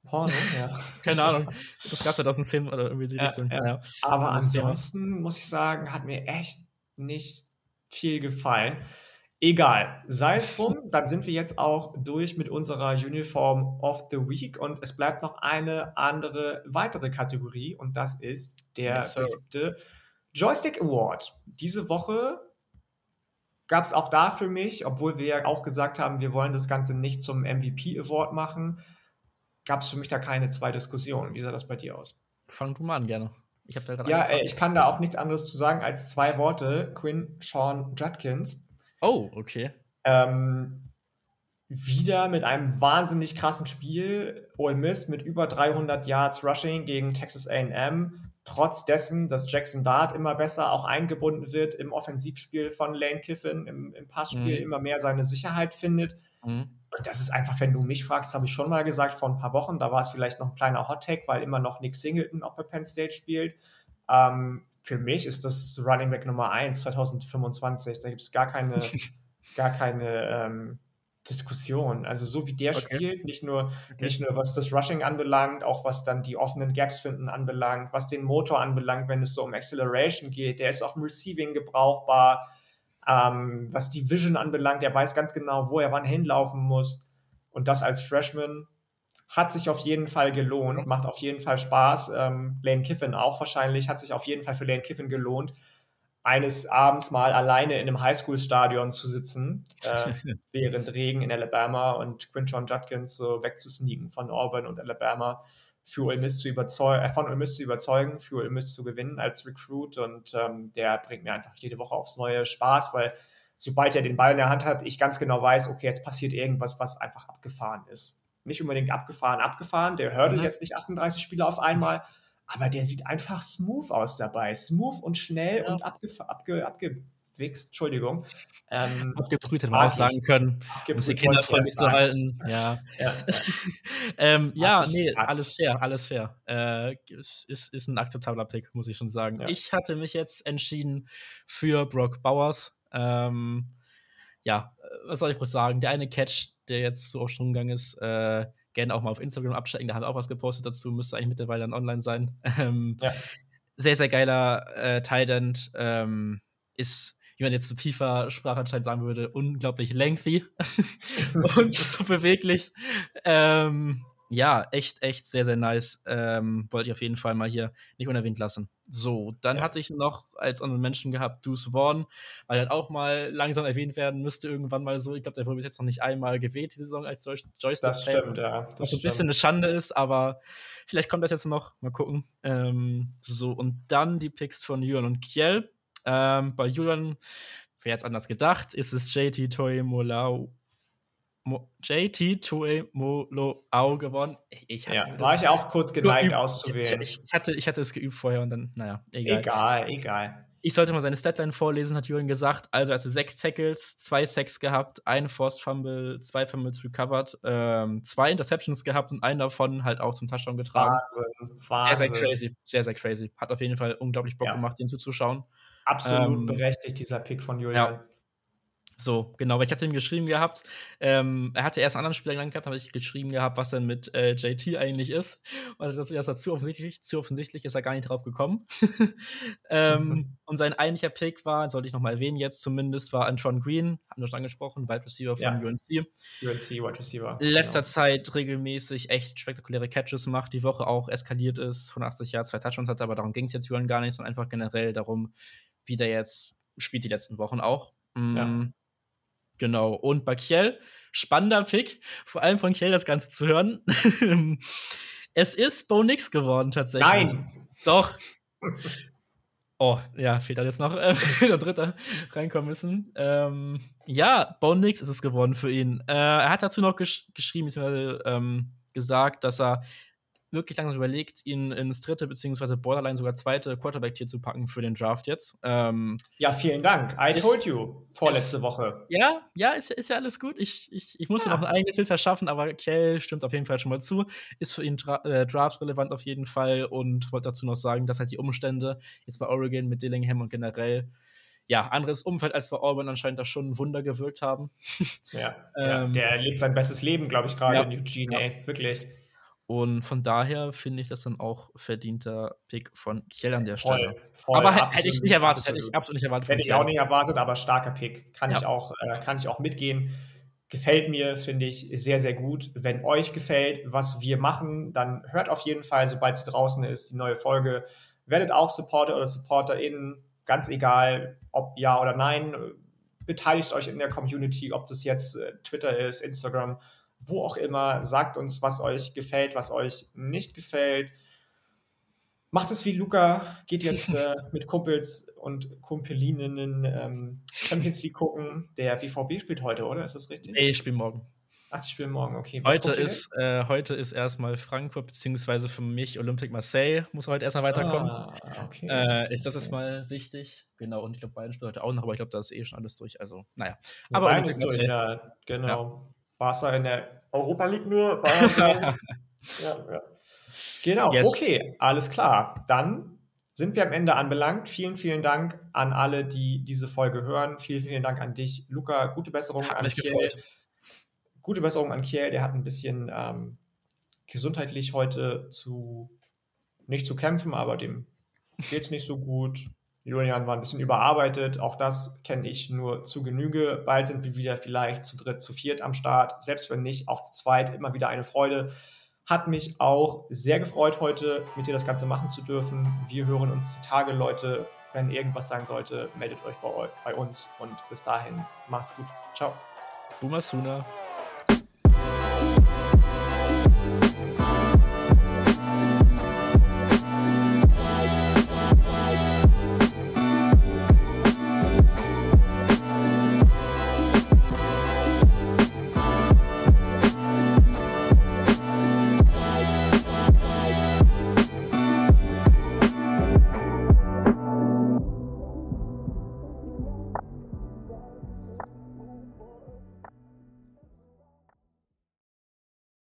Porno, ja.
Keine Ahnung. Das gab es 2010 oder irgendwie die
ja, Richtung. Ja. Ja. Aber ansonsten muss ich sagen, hat mir echt nicht viel gefallen. Egal, sei es drum, dann sind wir jetzt auch durch mit unserer Uniform of the Week und es bleibt noch eine andere weitere Kategorie und das ist der yes, Joystick Award. Diese Woche gab es auch da für mich, obwohl wir ja auch gesagt haben, wir wollen das Ganze nicht zum MVP Award machen, gab es für mich da keine zwei Diskussionen. Wie sah das bei dir aus?
Fang du mal an, gerne.
Ich habe da Ja, ey, ich kann da auch nichts anderes zu sagen als zwei Worte. Quinn Sean Judkins.
Oh, okay.
Ähm, wieder mit einem wahnsinnig krassen Spiel. Ole Miss mit über 300 Yards Rushing gegen Texas A&M. Trotz dessen, dass Jackson Dart immer besser auch eingebunden wird im Offensivspiel von Lane Kiffin, im, im Passspiel mhm. immer mehr seine Sicherheit findet. Mhm. Und das ist einfach, wenn du mich fragst, habe ich schon mal gesagt vor ein paar Wochen, da war es vielleicht noch ein kleiner Hot-Tag, weil immer noch Nick Singleton auch bei Penn State spielt. Ähm, für mich ist das Running Back Nummer 1 2025. Da gibt es gar keine, gar keine ähm, Diskussion. Also so wie der okay. spielt, nicht nur, okay. nicht nur was das Rushing anbelangt, auch was dann die offenen Gaps finden anbelangt, was den Motor anbelangt, wenn es so um Acceleration geht, der ist auch im Receiving gebrauchbar. Ähm, was die Vision anbelangt, er weiß ganz genau, wo er wann hinlaufen muss. Und das als Freshman hat sich auf jeden Fall gelohnt, macht auf jeden Fall Spaß. Ähm, Lane Kiffin auch wahrscheinlich, hat sich auf jeden Fall für Lane Kiffin gelohnt, eines Abends mal alleine in einem Highschool-Stadion zu sitzen, äh, während Regen in Alabama und Quinton Judkins so wegzusneaken von Auburn und Alabama für Ole Miss zu überzeugen, äh, von Ole Miss zu überzeugen, für Ole Miss zu gewinnen als Recruit und ähm, der bringt mir einfach jede Woche aufs neue Spaß, weil sobald er den Ball in der Hand hat, ich ganz genau weiß, okay, jetzt passiert irgendwas, was einfach abgefahren ist nicht unbedingt abgefahren, abgefahren. Der hurdelt mhm. jetzt nicht 38 Spieler auf einmal, aber der sieht einfach smooth aus dabei. Smooth und schnell ja. und abge, abge, abgewichst, Entschuldigung.
Ähm, Abgebrüht hätte man auch sagen können, um die Kinder freundlich zu halten. Ja, ja, ähm, ja nee, alles fair, alles fair. Äh, ist, ist ein akzeptabler Pick, muss ich schon sagen. Ja. Ich hatte mich jetzt entschieden für Brock Bowers. Ähm, ja, äh, was soll ich groß sagen? Der eine Catch, der jetzt so auf Strom gegangen ist, äh, gerne auch mal auf Instagram abchecken. Da haben wir auch was gepostet dazu. Müsste eigentlich mittlerweile dann online sein. Ähm, ja. Sehr, sehr geiler äh, Tident. Ähm, ist, wie man jetzt zu FIFA-Sprache anscheinend sagen würde, unglaublich lengthy und so beweglich. Ähm, ja, echt, echt sehr, sehr nice. Ähm, wollte ich auf jeden Fall mal hier nicht unerwähnt lassen. So, dann ja. hatte ich noch als anderen Menschen gehabt Deuce Vaughn, weil er auch mal langsam erwähnt werden müsste, irgendwann mal so. Ich glaube, der wurde bis jetzt noch nicht einmal gewählt, die Saison als Joy Joystick.
Das stimmt, ja.
Das was ein bisschen eine Schande ist, aber vielleicht kommt das jetzt noch. Mal gucken. Ähm, so, und dann die Picks von Julian und Kiel. Ähm, bei Julian, wer jetzt anders gedacht, ist es JT Toy Molau JT Tue Molo Au gewonnen.
Ich ja, war ich auch kurz geneigt auszuwählen.
Ich, ich, hatte, ich hatte es geübt vorher und dann, naja, egal.
Egal, egal.
Ich sollte mal seine Statline vorlesen, hat Julian gesagt. Also er hatte sechs Tackles, zwei Sacks gehabt, einen Forced Fumble, zwei Fumbles recovered, ähm, zwei Interceptions gehabt und einen davon halt auch zum Touchdown getragen. Wahnsinn, Wahnsinn. Sehr, sehr crazy, sehr, sehr crazy. Hat auf jeden Fall unglaublich Bock ja. gemacht, den zuzuschauen.
Absolut ähm, berechtigt, dieser Pick von Julian.
Ja. So, genau, weil ich hatte ihm geschrieben gehabt, ähm, er hatte erst einen anderen Spieler genannt gehabt, habe ich geschrieben gehabt, was denn mit äh, JT eigentlich ist. Und das ist dazu offensichtlich, zu offensichtlich ist er gar nicht drauf gekommen. ähm, mhm. Und sein eigentlicher Pick war, sollte ich nochmal erwähnen, jetzt zumindest, war Antron Green, haben wir schon angesprochen, Wide Receiver von ja. UNC.
UNC, Wide Receiver.
Letzter genau. Zeit regelmäßig echt spektakuläre Catches macht, die Woche auch eskaliert ist, von 80 Jahren zwei Touchdowns hatte, aber darum ging es jetzt Julian gar nicht, sondern einfach generell darum, wie der jetzt spielt die letzten Wochen auch. Ja. Mm, Genau. Und bei Kiel, spannender Pick, vor allem von Kiel das Ganze zu hören. es ist Bo Nix geworden, tatsächlich.
Nein!
Doch. Oh, ja, fehlt da jetzt noch äh, der Dritte reinkommen müssen. Ähm, ja, Bo Nix ist es geworden für ihn. Äh, er hat dazu noch gesch geschrieben, beziehungsweise ähm, gesagt, dass er wirklich langsam überlegt, ihn ins dritte beziehungsweise Borderline sogar zweite Quarterback-Tier zu packen für den Draft jetzt. Ähm,
ja, vielen Dank. I ist, told you vorletzte ist, Woche.
Ja, ja, ist, ist ja alles gut. Ich, ich, ich muss ja. mir noch ein eigenes Bild verschaffen, aber Kell stimmt auf jeden Fall schon mal zu. Ist für ihn Dra äh, Draft relevant auf jeden Fall und wollte dazu noch sagen, dass halt die Umstände jetzt bei Oregon mit Dillingham und generell ja, anderes Umfeld als bei Auburn anscheinend da schon ein Wunder gewirkt haben.
ja, ähm, ja, der lebt sein bestes Leben, glaube ich, gerade ja, in Eugene, ja. ey, wirklich.
Und von daher finde ich das dann auch verdienter Pick von Kiel an der voll, Stelle. Voll, aber absolut, hätte ich nicht erwartet,
absolut. hätte ich absolut nicht erwartet. Hätte ich auch nicht erwartet, aber starker Pick. Kann, ja. ich, auch, äh, kann ich auch mitgehen. Gefällt mir, finde ich, sehr, sehr gut. Wenn euch gefällt, was wir machen, dann hört auf jeden Fall, sobald sie draußen ist, die neue Folge. Werdet auch Supporter oder SupporterInnen, ganz egal, ob ja oder nein. Beteiligt euch in der Community, ob das jetzt äh, Twitter ist, Instagram wo auch immer, sagt uns, was euch gefällt, was euch nicht gefällt. Macht es wie Luca, geht jetzt äh, mit Kumpels und Kumpelininnen ähm, Champions League gucken. Der BVB spielt heute, oder? Ist das richtig?
Nee, ich spiele morgen.
Ach, die spielen morgen, okay.
Was heute ist, äh, heute ist erstmal Frankfurt, beziehungsweise für mich Olympique Marseille, muss heute erstmal weiterkommen. Ah, okay. Äh, ist das okay. jetzt mal wichtig? Genau, und ich glaube, beiden spielen heute auch noch, aber ich glaube, da ist eh schon alles durch. Also, naja.
Ja, aber Olympique Marseille. Durch, ja, genau. Ja. Barca in der Europa League nur. ja, ja. Genau, yes. okay, alles klar. Dann sind wir am Ende anbelangt. Vielen, vielen Dank an alle, die diese Folge hören. Vielen, vielen Dank an dich, Luca. Gute Besserung
hat an Kiel.
Gute Besserung an Kiel. Der hat ein bisschen ähm, gesundheitlich heute zu nicht zu kämpfen, aber dem geht es nicht so gut. Julian war ein bisschen überarbeitet. Auch das kenne ich nur zu Genüge. Bald sind wir wieder vielleicht zu dritt, zu viert am Start. Selbst wenn nicht, auch zu zweit immer wieder eine Freude. Hat mich auch sehr gefreut, heute mit dir das Ganze machen zu dürfen. Wir hören uns die Tage, Leute. Wenn irgendwas sein sollte, meldet euch bei, bei uns. Und bis dahin, macht's gut. Ciao.
Sooner.